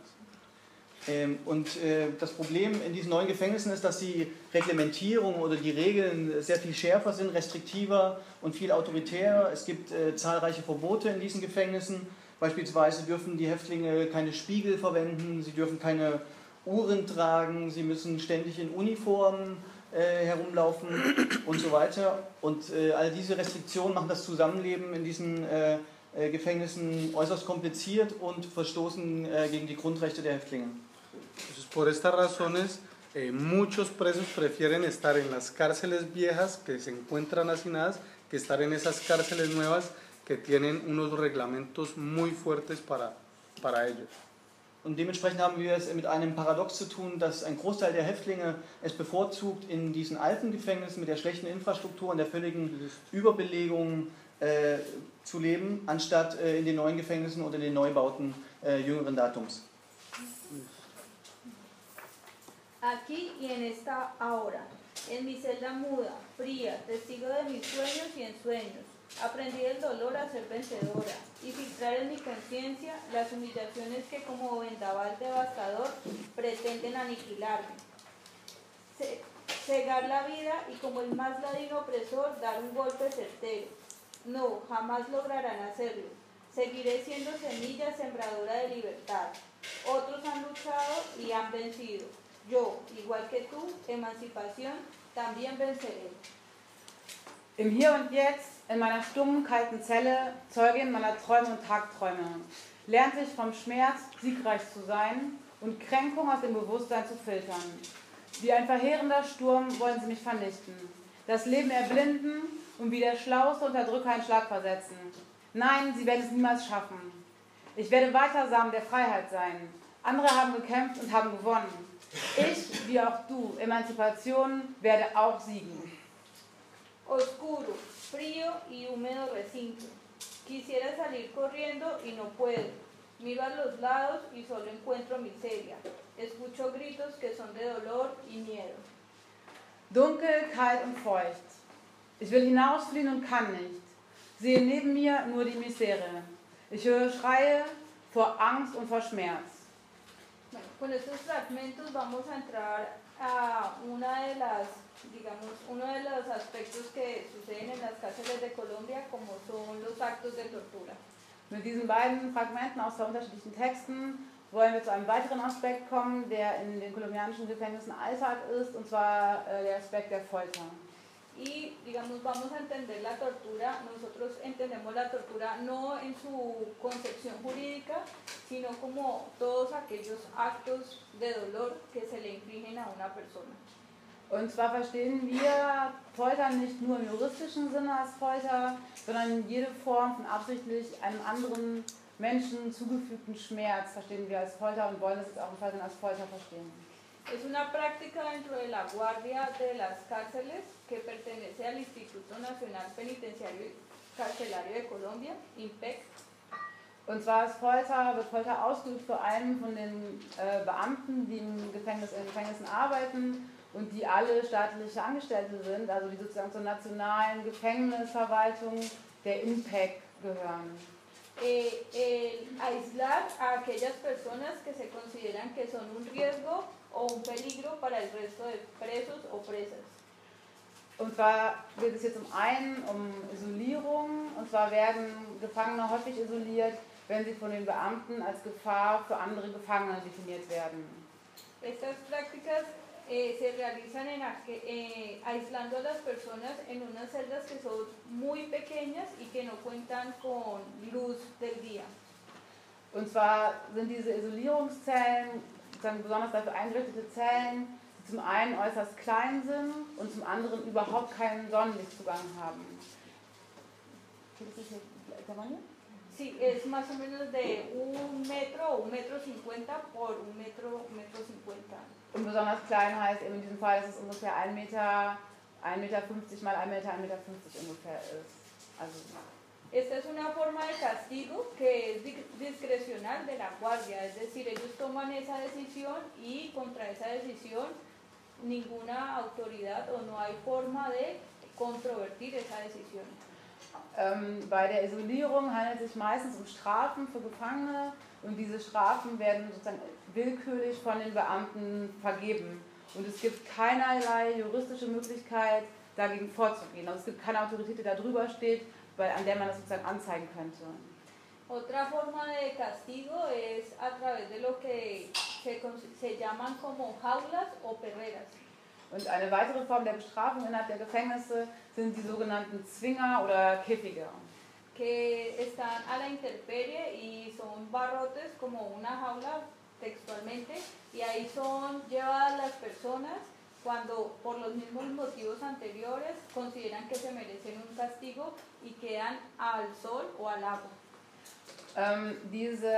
Ähm, und äh, das Problem in diesen neuen Gefängnissen ist, dass die Reglementierung oder die Regeln sehr viel schärfer sind, restriktiver und viel autoritärer. Es gibt äh, zahlreiche Verbote in diesen Gefängnissen. Beispielsweise dürfen die Häftlinge keine Spiegel verwenden, sie dürfen keine Uhren tragen, sie müssen ständig in Uniform äh, herumlaufen und so weiter. Und äh, all diese Restriktionen machen das Zusammenleben in diesen äh, äh, Gefängnissen äußerst kompliziert und verstoßen äh, gegen die Grundrechte der Häftlinge. Entonces, por estas razones, eh, muchos presos prefieren estar en las cárceles viejas que se encuentran hacinadas que estar en esas cárceles nuevas que tienen unos reglamentos muy fuertes para, para ellos. Und dementsprechend haben wir es mit einem Paradox zu tun, dass ein Großteil der Häftlinge es bevorzugt, in diesen alten Gefängnissen mit der schlechten Infrastruktur und der völligen Überbelegung äh, zu leben, anstatt äh, in den neuen Gefängnissen oder den Neubauten äh, jüngeren Datums. Aquí y en esta ahora, en mi celda muda, fría, testigo de mis sueños y ensueños, aprendí el dolor a ser vencedora y filtrar en mi conciencia las humillaciones que como vendaval devastador pretenden aniquilarme. Ce- cegar la vida y como el más ladino opresor dar un golpe certero. No, jamás lograrán hacerlo. Seguiré siendo semilla sembradora de libertad. Otros han luchado y han vencido. Yo, igual que tú, emancipación, también venceré. Im Hier und Jetzt, in meiner stummen, kalten Zelle, Zeugin meiner Träume und Tagträume, lernte ich vom Schmerz, siegreich zu sein und Kränkung aus dem Bewusstsein zu filtern. Wie ein verheerender Sturm wollen sie mich vernichten, das Leben erblinden und wie der schlauste Unterdrücker einen Schlag versetzen. Nein, sie werden es niemals schaffen. Ich werde weiter Samen der Freiheit sein. Andere haben gekämpft und haben gewonnen. Ich, wie auch du, Emanzipation, werde auch siegen. Oscuro, frío y húmedo recinto. Quisiera salir corriendo y no puedo. Miro a los lados y solo encuentro miseria. Escucho gritos que son de dolor y miedo. Dunkel, kalt und feucht. Ich will hinausfliehen und kann nicht. Sehe neben mir nur die Misere. Ich höre Schreie vor Angst und vor Schmerz. Con estos fragmentos vamos a entrar a una de las, digamos, uno de los aspectos que suceden en las cárceles de Colombia, como son los actos de tortura. Mit diesen beiden Fragmenten aus zwei unterschiedlichen Texten wollen wir zu einem weiteren Aspekt kommen, der in den kolumbianischen Gefängnissen Alltag ist, und zwar äh, der Aspekt der Folter. Y, digamos, vamos a entender la tortura, nosotros entendemos la tortura no en su concepción jurídica, sino como todos aquellos actos de dolor que se le infligen a una persona. Und zwar verstehen wir Folter nicht nur im juristischen Sinne als Folter, sondern jede Form von absichtlich einem anderen Menschen zugefügten Schmerz verstehen wir als Folter und wollen es auch im Fall als Folter verstehen. Es una práctica dentro de la Guardia de las Cárceles que pertenece al Instituto Nacional Penitenciario y Carcelario de Colombia, INPEC, Und zwar ist Folter, wird Folter ausgeübt vor allem von den äh, Beamten, die im Gefängnis, in Gefängnissen arbeiten und die alle staatliche Angestellte sind, also die sozusagen zur nationalen Gefängnisverwaltung der INPEC gehören. Eh, el aislar a aquellas personas que se consideran que son un riesgo o un peligro para el resto de presos o presas. Und zwar geht es hier zum einen um Isolierung, und zwar werden Gefangene häufig isoliert, wenn sie von den Beamten als Gefahr für andere Gefangene definiert werden. Estas prácticas eh, se realizan en eh, aislando a las personas en unas celdas que son muy pequeñas y que no cuentan con luz del día. Und zwar sind diese Isolierungszellen sozusagen besonders dafür eingerichtete Zellen, die zum einen äußerst klein sind und zum anderen überhaupt keinen Sonnenlichtzugang haben. Sí, es más o menos de un metro un metro cincuenta por un metro, metro cincuenta. Und besonders klein heißt eben in diesem Fall, dass es ungefähr 1 Meter, 1,50 Meter mal 1 Meter, 1,50 Meter ungefähr ist. Also Esta es una forma de castigo que es di- discrecional de la guardia, es decir, ellos toman esa decisión y contra esa decisión ninguna autoridad o no hay forma de controvertir esa decisión. Ähm, bei der Isolierung handelt es sich meistens um Strafen für Gefangene und diese Strafen werden sozusagen willkürlich von den Beamten vergeben. Und es gibt keinerlei juristische Möglichkeit, dagegen vorzugehen. Also es gibt keine Autorität, die da drüber steht, bei, an der man das sozusagen anzeigen könnte. Otra forma de castigo es a través de lo que se, se llaman como jaulas o perreras. Und eine weitere Form der Bestrafung innerhalb der Gefängnisse sind die sogenannten Zwinger oder Käfige. que están a la intemperie y son barrotes como una jaula textualmente y ahí son llevadas las personas cuando por los mismos motivos anteriores consideran que se merecen un castigo y quedan al sol o al agua. Ähm, diese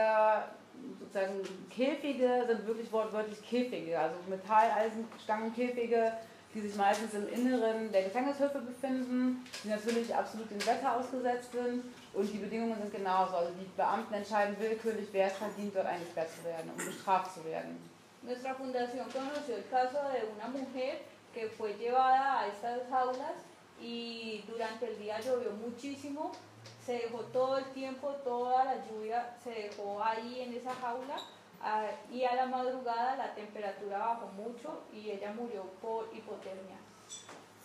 sozusagen Käfige sind wirklich wortwörtlich Käfige, also Metalleisenstangenkäfige, die sich meistens im Inneren der Gefängnishöfe befinden, die natürlich absolut dem Wetter ausgesetzt sind und die Bedingungen sind genauso. Also die Beamten entscheiden willkürlich, wer es verdient, dort eingesperrt zu werden, um bestraft zu werden. Nuestra fundación conoció el caso de una mujer que fue llevada a estas jaulas y durante el día llovió muchísimo, se dejó todo el tiempo, toda la lluvia se dejó ahí en esa jaula. Ah, y a la madrugada la temperatura bajó mucho y ella murió por hipotermia.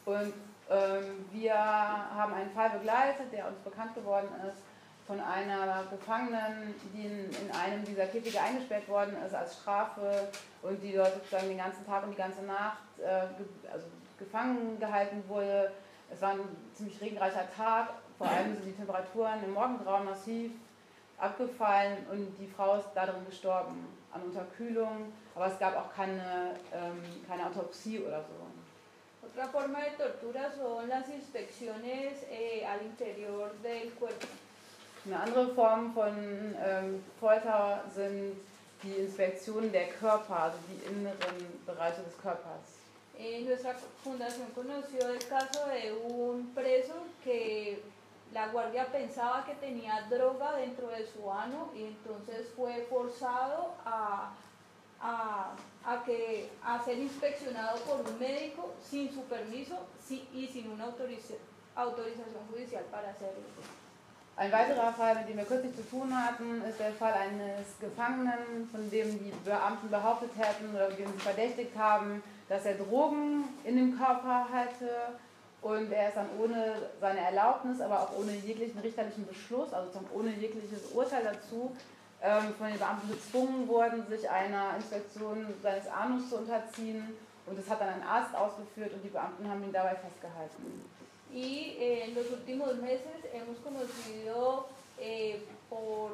Und ähm, wir haben einen Fall begleitet, der uns bekannt geworden ist, von einer Gefangenen, die in, in einem dieser Käfige eingesperrt worden ist als Strafe und die dort sozusagen den ganzen Tag und die ganze Nacht äh, ge also gefangen gehalten wurde. Es war ein ziemlich regenreicher Tag, vor allem sind die Temperaturen im Morgengrauen massiv abgefallen und die Frau ist darin gestorben an Unterkühlung, aber es gab auch keine, ähm, keine Autopsie oder so. Otra forma de tortura son las inspecciones eh, al interior del cuerpo. Eine andere Form von ähm, Folter sind die Inspektionen der Körper, also die inneren Bereiche des Körpers. Eh, nuestra fundación conoció el caso de un preso que la guardia pensaba que tenía droga dentro de su ano y entonces fue forzado a, a, a que, a ser inspeccionado por un médico sin su permiso si- y sin una autoriza- autorización judicial para hacerlo. Ein weiterer Fall, mit dem wir kürzlich zu tun hatten, ist der Fall eines Gefangenen, von dem die Beamten behauptet hätten oder den sie verdächtigt haben, dass er Drogen in dem Körper hatte. Und er ist dann ohne seine Erlaubnis, aber auch ohne jeglichen richterlichen Beschluss, also ohne jegliches Urteil dazu, ähm, von den Beamten gezwungen worden, sich einer Inspektion seines Anus zu unterziehen. Und das hat dann ein Arzt ausgeführt und die Beamten haben ihn dabei festgehalten. Y eh, en los últimos meses hemos conocido eh, por,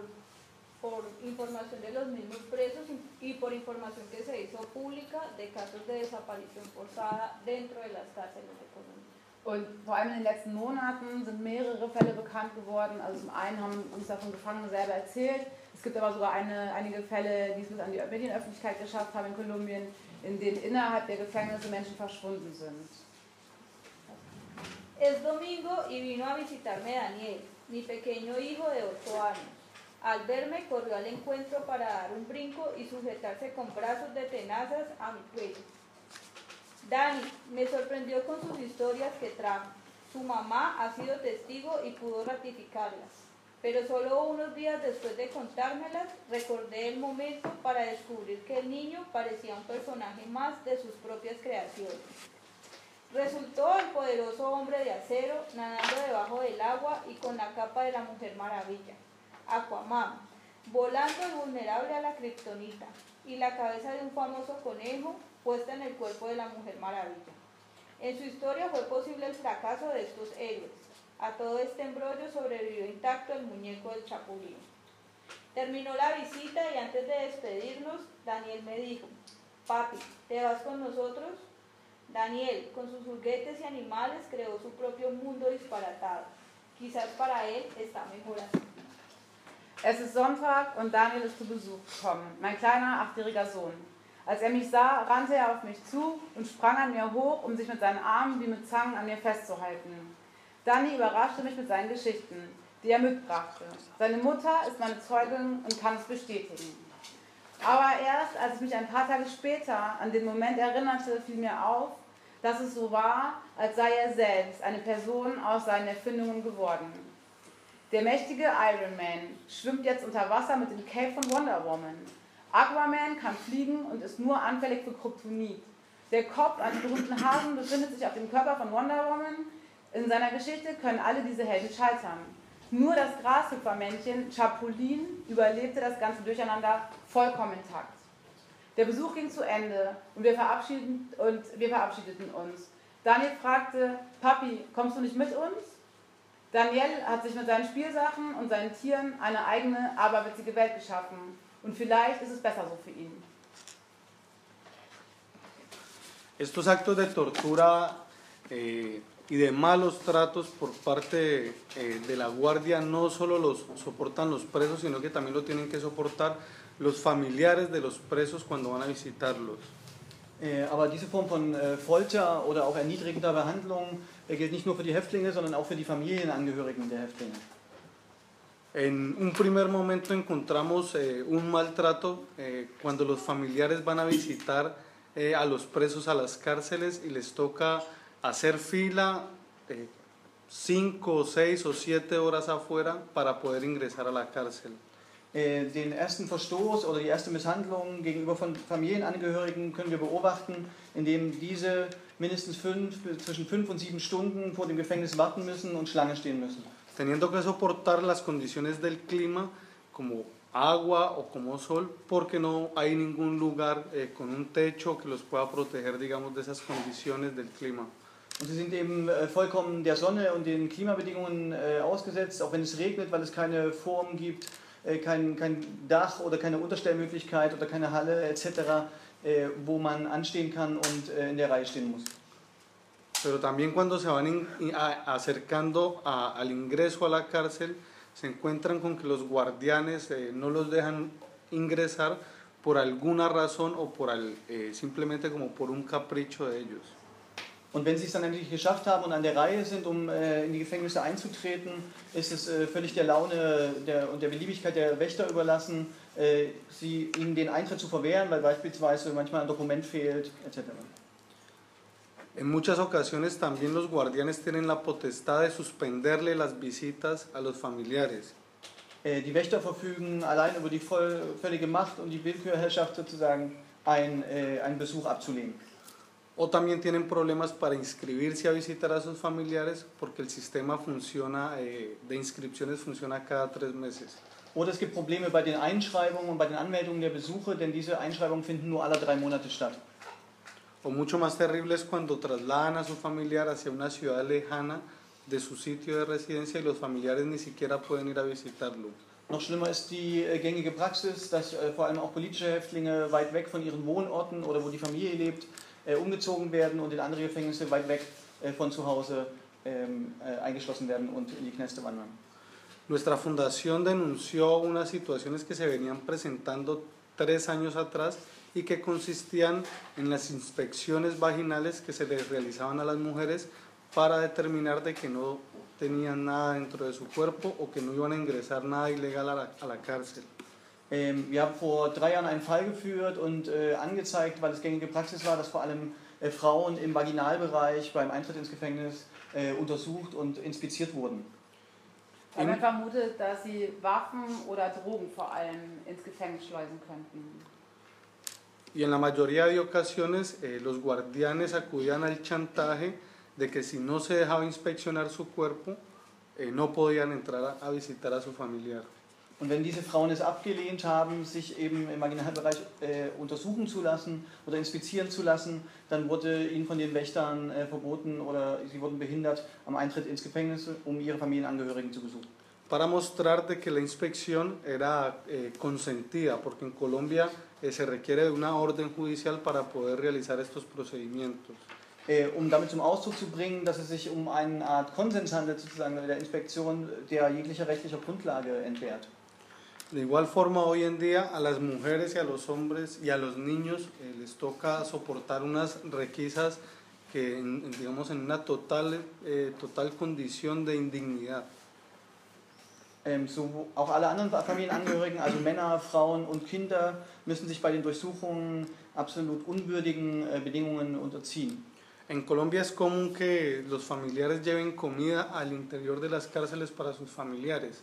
por información de los mismos presos y, y por información que se hizo pública de casos de desaparición forzada dentro de las cárceles de Colombia. Und vor allem in den letzten Monaten sind mehrere Fälle bekannt geworden. Also zum einen haben uns davon Gefangene selber erzählt. Es gibt aber sogar eine, einige Fälle, die es bis an die Medienöffentlichkeit geschafft haben in Kolumbien, in denen innerhalb der Gefängnisse Menschen verschwunden sind. Es domingo y vino a visitarme Daniel, mi pequeño hijo de 8 años. Al verme corrió al encuentro para dar un brinco y sujetarse con brazos de tenazas a mi cuello. Dani me sorprendió con sus historias que trajo. Su mamá ha sido testigo y pudo ratificarlas. pero solo unos días después de contármelas recordé el momento para descubrir que el niño parecía un personaje más de sus propias creaciones. Resultó el poderoso hombre de acero nadando debajo del agua y con la capa de la Mujer Maravilla, Aquaman, volando invulnerable a la kriptonita y la cabeza de un famoso conejo puesta en el cuerpo de la Mujer Maravilla. En su historia fue posible el fracaso de estos héroes. A todo este embrollo sobrevivió intacto el muñeco del Chapulín. Terminó la visita y antes de despedirnos, Daniel me dijo, papi, ¿te vas con nosotros? Daniel, con sus juguetes y animales, creó su propio mundo disparatado. Quizás para él está mejor así. Es ist Sonntag und Daniel ist zu Besuch gekommen, mein kleiner achtjähriger Sohn. Als er mich sah, rannte er auf mich zu und sprang an mir hoch, um sich mit seinen Armen wie mit Zangen an mir festzuhalten. Danny überraschte mich mit seinen Geschichten, die er mitbrachte. Seine Mutter ist meine Zeugin und kann es bestätigen. Aber erst als ich mich ein paar Tage später an den Moment erinnerte, fiel mir auf, dass es so war, als sei er selbst eine Person aus seinen Erfindungen geworden. Der mächtige Iron Man schwimmt jetzt unter Wasser mit dem Cape von Wonder Woman. Aquaman kann fliegen und ist nur anfällig für Kryptonit. Der Kopf eines berühmten Hasen befindet sich auf dem Körper von Wonder Woman. In seiner Geschichte können alle diese Helden scheitern. Nur das Grashüpfermännchen Chapulin überlebte das ganze Durcheinander vollkommen intakt. Der Besuch ging zu Ende und wir, verabschiedeten, und wir verabschiedeten uns. Daniel fragte, Papi, kommst du nicht mit uns? Daniel hat sich mit seinen Spielsachen und seinen Tieren eine eigene, aberwitzige Welt geschaffen. Und vielleicht ist es besser so für ihn. Estos actos de tortura eh, y de malos tratos por parte eh, de la guardia no solo los soportan los presos, sino que también lo tienen que soportar los familiares de los presos cuando van a visitarlos. Äh, aber diese Form von äh, Folter oder auch erniedrigender Behandlung äh, gilt nicht nur für die Häftlinge, sondern auch für die Familienangehörigen der Häftlinge. En un primer momento encontramos eh, un maltrato eh, cuando los familiares van a visitar eh, a los presos a las cárceles y les toca hacer fila eh, cinco, seis o siete horas afuera para poder ingresar a la cárcel. Äh, den ersten Verstoß oder die erste Misshandlung gegenüber von Familienangehörigen können wir beobachten, indem diese mindestens fünf, zwischen fünf und sieben Stunden vor dem Gefängnis warten müssen und Schlange stehen müssen. teniendo que soportar las condiciones del clima como agua o como sol, porque no hay ningún lugar eh, con un techo que los pueda proteger, digamos, de esas condiciones del clima. Und sie sind eben äh, vollkommen der Sonne und den Klimabedingungen äh, ausgesetzt, auch wenn es regnet, weil es keine Form gibt, kein, kein Dach oder keine Unterstellmöglichkeit oder keine Halle etc., äh, wo man anstehen kann und äh, in der Reihe stehen muss. Pero también cuando se van in- a- acercando a- al ingreso a la cárcel, se encuentran con que los guardianes eh, no los dejan ingresar por alguna razón o por al- eh, simplemente como por un capricho de ellos. Und wenn sie es dann endlich geschafft haben und an der Reihe sind, um äh, in die Gefängnisse einzutreten, ist es äh, völlig der Laune der, und der Beliebigkeit der Wächter überlassen, äh, sie, ihnen den Eintritt zu verwehren, weil beispielsweise manchmal ein Dokument fehlt, etc. En muchas ocasiones también los guardianes tienen la potestad de suspenderle las visitas a los familiares. Äh, die Wächter verfügen allein über die voll, völlige Macht und die Willkürherrschaft sozusagen, ein, äh, einen Besuch abzulehnen. O también tienen problemas para inscribirse a visitar a sus familiares porque el sistema funciona, eh, de inscripciones funciona cada tres meses. Oder es gibt Probleme bei den Einschreibungen und bei den Anmeldungen der Besuche, denn diese Einschreibungen finden nur alle drei Monate statt. O mucho más terrible es cuando trasladan a su familiar hacia una ciudad lejana de su sitio de residencia y los familiares ni siquiera pueden ir a visitarlo. Noch schlimmer ist die äh, gängige Praxis, dass äh, vor allem auch politische Häftlinge weit weg von ihren Wohnorten oder wo die Familie lebt, umgezogen werden und in andere Gefängnisse weit weg äh, von zu Hause ähm, äh, eingeschlossen werden und in die Kneste wandern. Nuestra fundación denunció unas situaciones que se venían presentando tres años atrás y que consistían en las inspecciones vaginales que se les realizaban a las mujeres para determinar de que no tenían nada dentro de su cuerpo o que no iban a ingresar nada ilegal a la, a la cárcel. Ähm, wir haben vor drei Jahren einen Fall geführt und äh, angezeigt, weil es gängige Praxis war, dass vor allem äh, Frauen im Vaginalbereich beim Eintritt ins Gefängnis äh, untersucht und inspiziert wurden. Wir haben vermutet, dass sie Waffen oder Drogen vor allem ins Gefängnis schleusen könnten. Y en la mayoría de ocasiones eh, los guardianes acudían al chantaje de que si no se dejaba inspeccionar su cuerpo, eh, no podían entrar a, a visitar a su familiar. Und wenn diese Frauen es abgelehnt haben, sich eben im Marginalbereich äh, untersuchen zu lassen oder inspizieren zu lassen, dann wurde ihnen von den Wächtern äh, verboten oder sie wurden behindert am Eintritt ins Gefängnis, um ihre Familienangehörigen zu besuchen. Para mostrar de que la inspección era eh, consentida, porque en Colombia eh, se requiere de una orden judicial para poder realizar estos procedimientos. Äh, um damit zum Ausdruck zu bringen, dass es sich um eine Art Konsens handelt, sozusagen der Inspektion, der jeglicher rechtlicher Grundlage entbehrt. De igual forma, hoy en día a las mujeres y a los hombres y a los niños eh, les toca soportar unas requisas que, en- digamos, en una total, eh, total condición de indignidad. Ähm, so auch alle anderen Familienangehörigen, also Männer, Frauen und Kinder, müssen sich bei den Durchsuchungen absolut unwürdigen äh, Bedingungen unterziehen. En Colombia es común que los familiares lleven comida al interior de las cárceles para sus familiares.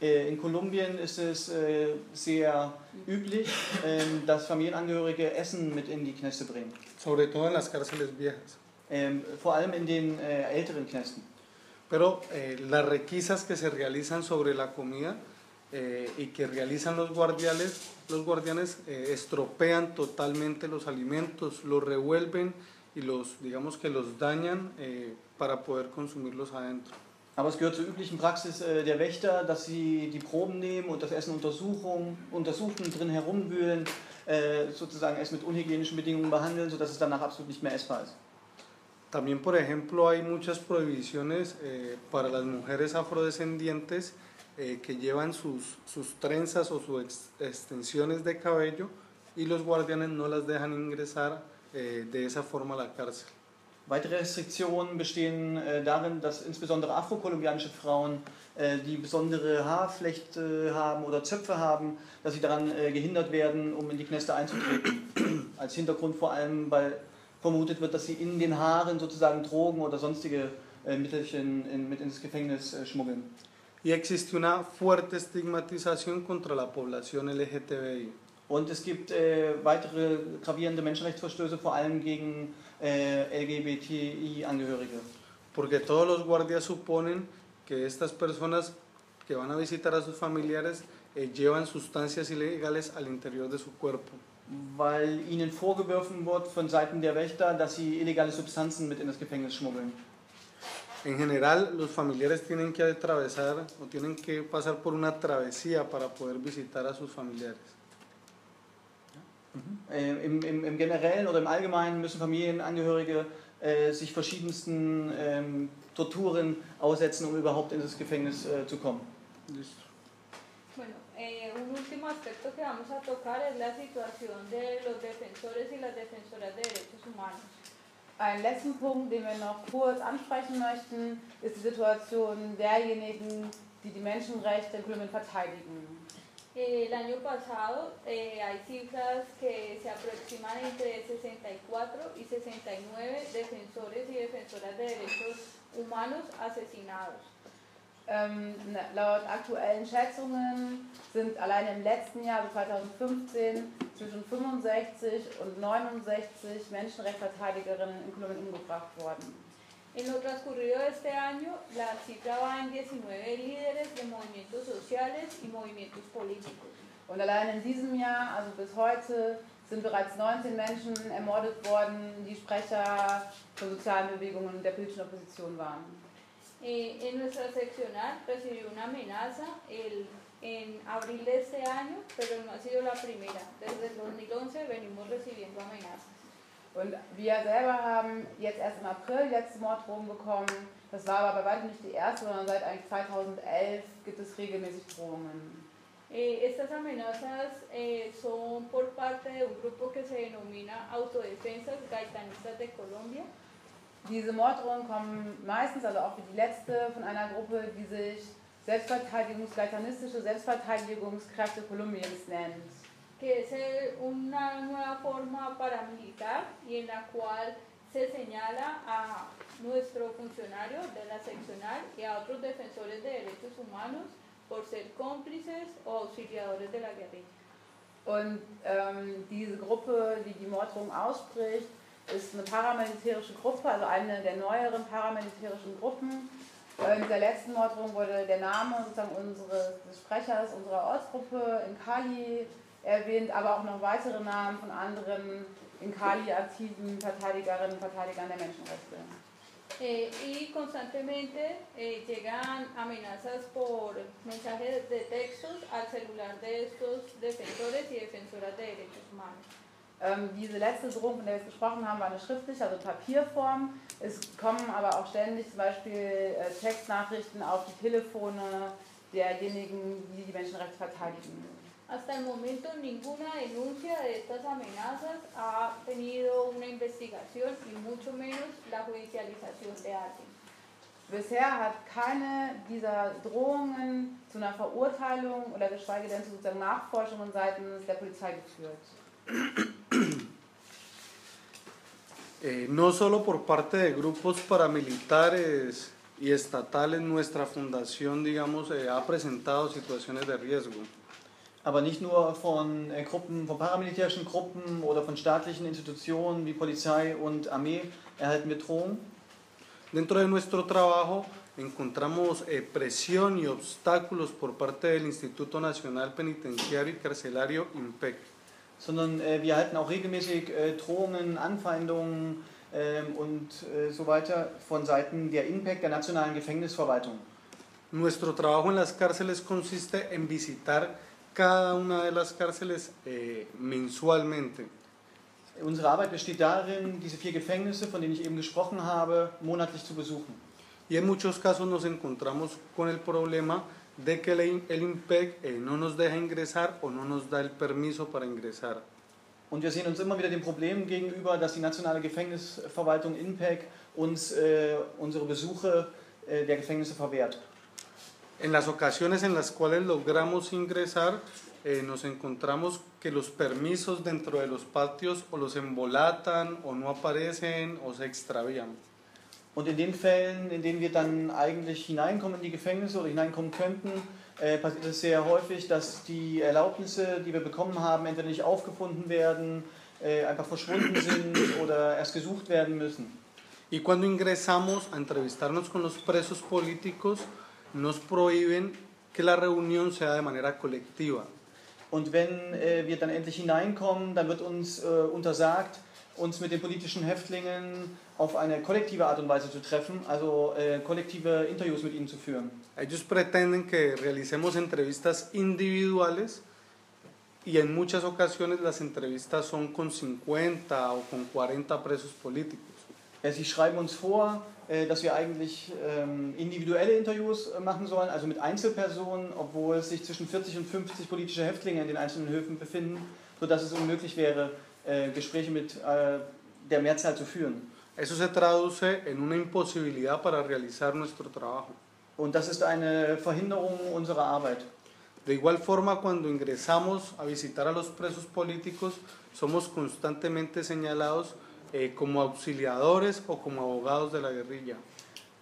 In Kolumbien ist es äh, sehr üblich, ähm, dass Familienangehörige Essen mit in die Kneste bringen. sobre todo en las cárceles viejas. Ähm, vor allem in den äh, älteren Knästen. Pero eh, las requisas que se realizan sobre la comida eh, y que realizan los guardianes, los guardianes eh, estropean totalmente los alimentos, los revuelven y los, digamos que los dañan eh, para poder consumirlos adentro. Aber es gehört zur üblichen Praxis äh, der Wächter, dass sie die Proben nehmen und das Essen untersuchen, drin herumwühlen, äh, sozusagen es mit unhygienischen Bedingungen behandeln, sodass es danach absolut nicht mehr essbar ist. También, por ejemplo, hay muchas prohibiciones eh, para las mujeres afrodescendientes eh, que llevan sus, sus trenzas o sus ex- extensiones de cabello y los guardianes no las dejan ingresar eh, de esa forma a la cárcel. Weitere Restriktionen bestehen äh, darin, dass insbesondere afrokolumbianische Frauen, äh, die besondere Haarflechte haben oder Zöpfe haben, dass sie daran äh, gehindert werden, um in die Kneste einzutreten. Als Hintergrund vor allem, weil vermutet wird, dass sie in den Haaren sozusagen Drogen oder sonstige äh, Mittelchen in, mit ins Gefängnis äh, schmuggeln. Y existe una fuerte estigmatización contra la población LGTBI. Und es gibt äh, weitere gravierende Menschenrechtsverstöße, vor allem gegen äh, LGBTI-Angehörige. Porque todos los guardias suponen que estas personas que van a visitar a sus familiares eh, llevan sustancias ilegales al interior de su cuerpo. Weil ihnen vorgeworfen wird von Seiten der Wächter, dass sie illegale Substanzen mit in das Gefängnis schmuggeln. En general, los familiares tienen que atravesar o tienen que pasar por una travesía para poder visitar a sus familiares. Äh, im, im, Im Generellen oder im Allgemeinen müssen Familienangehörige äh, sich verschiedensten ähm, Torturen aussetzen, um überhaupt in das Gefängnis äh, zu kommen. Bueno, eh, un último aspecto que vamos a tocar es la situación de los defensores y las defensoras de derechos humanos. Ein letzten Punkt, den wir noch kurz ansprechen möchten, ist die Situation derjenigen, die die Menschenrechte in Kolumbien verteidigen. El año pasado eh, hay cifras que se aproximan entre 64 y 69 defensores y defensoras de derechos humanos asesinados. Ähm, laut aktuellen Schätzungen sind allein im letzten Jahr, also 2015, zwischen 65 und 69 Menschenrechtsverteidigerinnen in Kolumbien umgebracht worden. En lo transcurrido de este año, la cifra va en 19 líderes de movimientos sociales y movimientos políticos. Und allein in diesem Jahr, also bis heute, sind bereits 19 Menschen ermordet worden, die Sprecher von sozialen Bewegungen und der politischen Opposition waren. Eh, en nuestra seccional recibió una amenaza el- en abril de este año, pero no ha sido la primera. Desde el 2011 venimos recibiendo amenazas. Und wir selber haben jetzt erst im April die letzte Morddrohung bekommen. Das war aber bei weitem nicht die erste, sondern seit eigentlich 2011 gibt es regelmäßig Drohungen. Eh, estas amenazas eh, son por parte de un grupo que se denomina Autodefensas Gaitanistas de Colombia. Diese Morddrohungen kommen meistens, also auch wie die letzte, von einer Gruppe, die sich Selbstverteidigungsleitanistische Selbstverteidigungskräfte Kolumbiens nennt. Que es una nueva forma paramilitar y en la cual se señala a nuestro funcionario de la seccional y a otros defensores de derechos humanos por ser cómplices o auxiliadores de la guerrilla. Und ähm, diese Gruppe, die die Morddrohung ausspricht, ist eine paramilitärische Gruppe, also eine der neueren paramilitärischen Gruppen. In der letzten Morddrohung wurde der Name sozusagen unseres des Sprechers unserer Ortsgruppe in Kali erwähnt, aber auch noch weitere Namen von anderen in Kali aktiven Verteidigerinnen und Verteidigern der Menschenrechte. Eh, y constantemente eh, llegan amenazas por mensajes de textos al celular de estos defensores y defensoras de derechos humanos. Ähm, diese letzte Drohung, von der wir jetzt gesprochen haben, war eine schriftliche, also Papierform. Es kommen aber auch ständig zum Beispiel äh, Textnachrichten auf die Telefone derjenigen, die die Menschenrechte verteidigen. Hasta el momento ninguna denuncia de estas amenazas ha tenido una investigación y mucho menos la judicialización de alguien. Bisher hat keine dieser Drohungen zu einer Verurteilung oder geschweige denn zu sozusagen Nachforschungen seitens der Polizei geführt. Eh, no solo por parte de grupos paramilitares y estatales, nuestra fundación, digamos, eh, ha presentado situaciones de riesgo. Aber nicht nur von äh, Gruppen, von paramilitärischen Gruppen oder von staatlichen Institutionen wie Polizei und Armee erhalten wir Drohungen. Dentro de nuestro trabajo encontramos eh, presión y obstáculos por parte del Instituto Nacional Penitenciario y Carcelario IMPEC. sondern äh, wir erhalten auch regelmäßig äh, Drohungen, Anfeindungen ähm, und so weiter von Seiten der INPEC, der Nationalen Gefängnisverwaltung. Nuestro trabajo en las cárceles consiste en visitar cada una de las cárceles eh, mensualmente. Unsere Arbeit besteht darin, diese vier Gefängnisse, von denen ich eben gesprochen habe, monatlich zu besuchen. Y en muchos casos nos encontramos con el problema de que el, el IMPEC eh, no nos deja ingresar o no nos da el permiso para ingresar. Und wir sehen uns immer wieder dem Problem gegenüber, dass die Nationale Gefängnisverwaltung INPEC uns äh, unsere Besuche äh, der Gefängnisse verwehrt. En las ocasiones en las cuales logramos ingresar, eh, nos encontramos que los permisos dentro de los patios o los embolatan o no aparecen o se extravían. Und in den Fällen, in denen wir dann eigentlich hineinkommen in die Gefängnisse oder hineinkommen könnten, äh, passiert es sehr häufig, dass die Erlaubnisse, die wir bekommen haben, entweder nicht aufgefunden werden, äh, einfach verschwunden sind oder erst gesucht werden müssen. Y cuando ingresamos a entrevistarnos con los presos políticos, nos prohíben que la reunión sea de manera colectiva. Und wenn äh, wir dann endlich hineinkommen, dann wird uns äh, untersagt, uns mit den politischen Häftlingen auf eine kollektive Art und Weise zu treffen, also äh, kollektive Interviews mit ihnen zu führen. Ellos pretenden que realicemos entrevistas individuales y en muchas ocasiones las entrevistas son con 50 o con 40 presos políticos. Sie schreiben uns vor, dass wir eigentlich ähm, individuelle Interviews äh, machen sollen, also mit Einzelpersonen, obwohl es sich zwischen 40 und 50 politische Häftlinge in den einzelnen Höfen befinden, sodass es unmöglich wäre, äh, Gespräche mit äh, der Mehrzahl zu führen. Eso se traduce en una imposibilidad para realizar nuestro trabajo. Und das ist eine Verhinderung unserer Arbeit. De igual forma, cuando ingresamos a visitar a los presos políticos, somos constantemente señalados eh, como auxiliadores o como abogados de la guerrilla.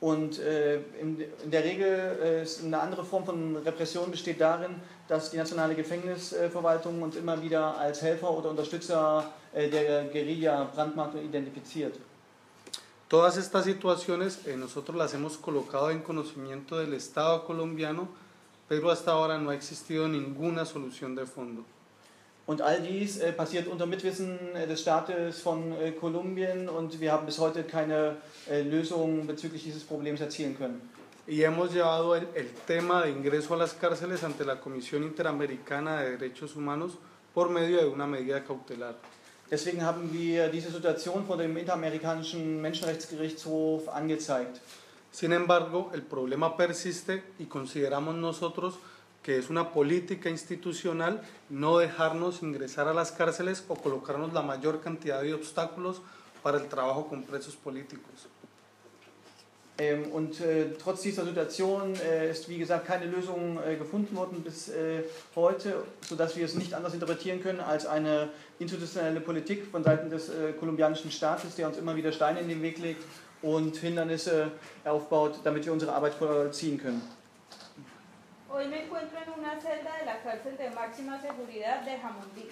Und äh, in, in der Regel äh, eine andere Form von Repression besteht darin, dass die nationale Gefängnisverwaltung uns immer wieder als Helfer oder Unterstützer äh, der Guerilla brandmarkt und identifiziert. Todas estas situaciones eh, nosotros las hemos colocado en conocimiento del Estado colombiano, pero hasta ahora no ha existido ninguna solución de fondo. Und all dies äh, passiert unter Mitwissen äh, des Staates von äh, Kolumbien und wir haben bis heute keine äh, Lösung bezüglich dieses Problems erzielen können. Y hemos llevado el, el tema de ingreso a las cárceles ante la Comisión Interamericana de Derechos Humanos por medio de una medida cautelar. Deswegen haben wir diese Situation vor dem Interamerikanischen Menschenrechtsgerichtshof angezeigt. Sin embargo, el problema persiste y consideramos nosotros que es una política institucional no dejarnos ingresar a las cárceles o colocarnos la mayor cantidad de obstáculos para el trabajo con presos políticos. Ähm, und äh, trotz dieser Situation äh, ist, wie gesagt, keine Lösung äh, gefunden worden bis äh, heute, sodass wir es nicht anders interpretieren können als eine institutionelle Politik von Seiten des äh, kolumbianischen Staates, der uns immer wieder Steine in den Weg legt und Hindernisse aufbaut, damit wir unsere Arbeit vollziehen können. Hoy me encuentro en una celda de la cárcel de máxima seguridad de Jamundí.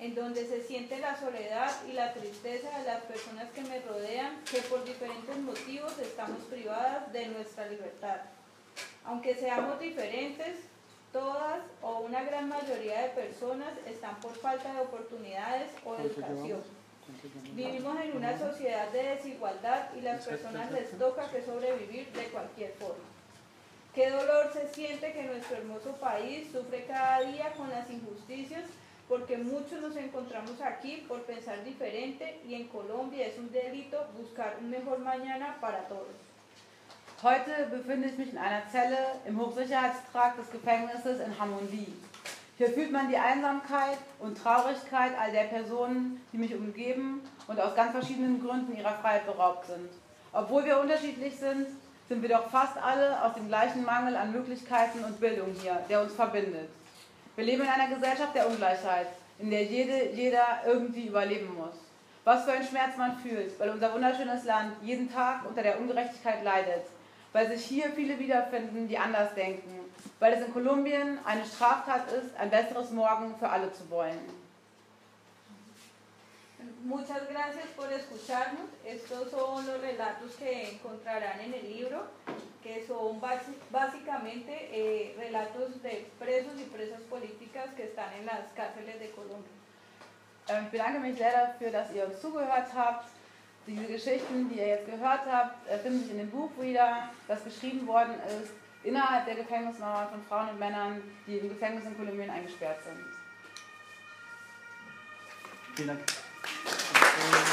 en donde se siente la soledad y la tristeza de las personas que me rodean, que por diferentes motivos estamos privadas de nuestra libertad. Aunque seamos diferentes, todas o una gran mayoría de personas están por falta de oportunidades o educación. Vivimos en una sociedad de desigualdad y las personas les toca que sobrevivir de cualquier forma. Qué dolor se siente que nuestro hermoso país sufre cada día con las injusticias porque muchos nos encontramos aquí por pensar diferente y en Colombia es un delito buscar un mejor mañana para todos. Heute befinde ich mich in einer Zelle im Hochsicherheitstrakt des Gefängnisses in Hammondy. Hier fühlt man die Einsamkeit und Traurigkeit all der Personen, die mich umgeben und aus ganz verschiedenen Gründen ihrer Freiheit beraubt sind. Obwohl wir unterschiedlich sind, sind wir doch fast alle aus dem gleichen Mangel an Möglichkeiten und Bildung hier, der uns verbindet. Wir leben in einer Gesellschaft der Ungleichheit, in der jede, jeder irgendwie überleben muss. Was für ein Schmerz man fühlt, weil unser wunderschönes Land jeden Tag unter der Ungerechtigkeit leidet, weil sich hier viele wiederfinden, die anders denken, weil es in Kolumbien eine Straftat ist, ein besseres Morgen für alle zu wollen. Muchas gracias por escucharnos. Estos son los relatos que encontrarán en el libro, que son básicamente eh, relatos de presos y presas políticas que están en las cárceles de Colombia. Ähm, ich bedanke mich sehr dafür, dass ihr uns zugehört habt. Diese Geschichten, die ihr jetzt gehört habt, äh, finden sich in dem Buch wieder, das geschrieben worden ist, innerhalb der Gefängnismauern von Frauen und Männern, die im Gefängnis in Kolumbien eingesperrt sind. Vielen Dank. Thank you.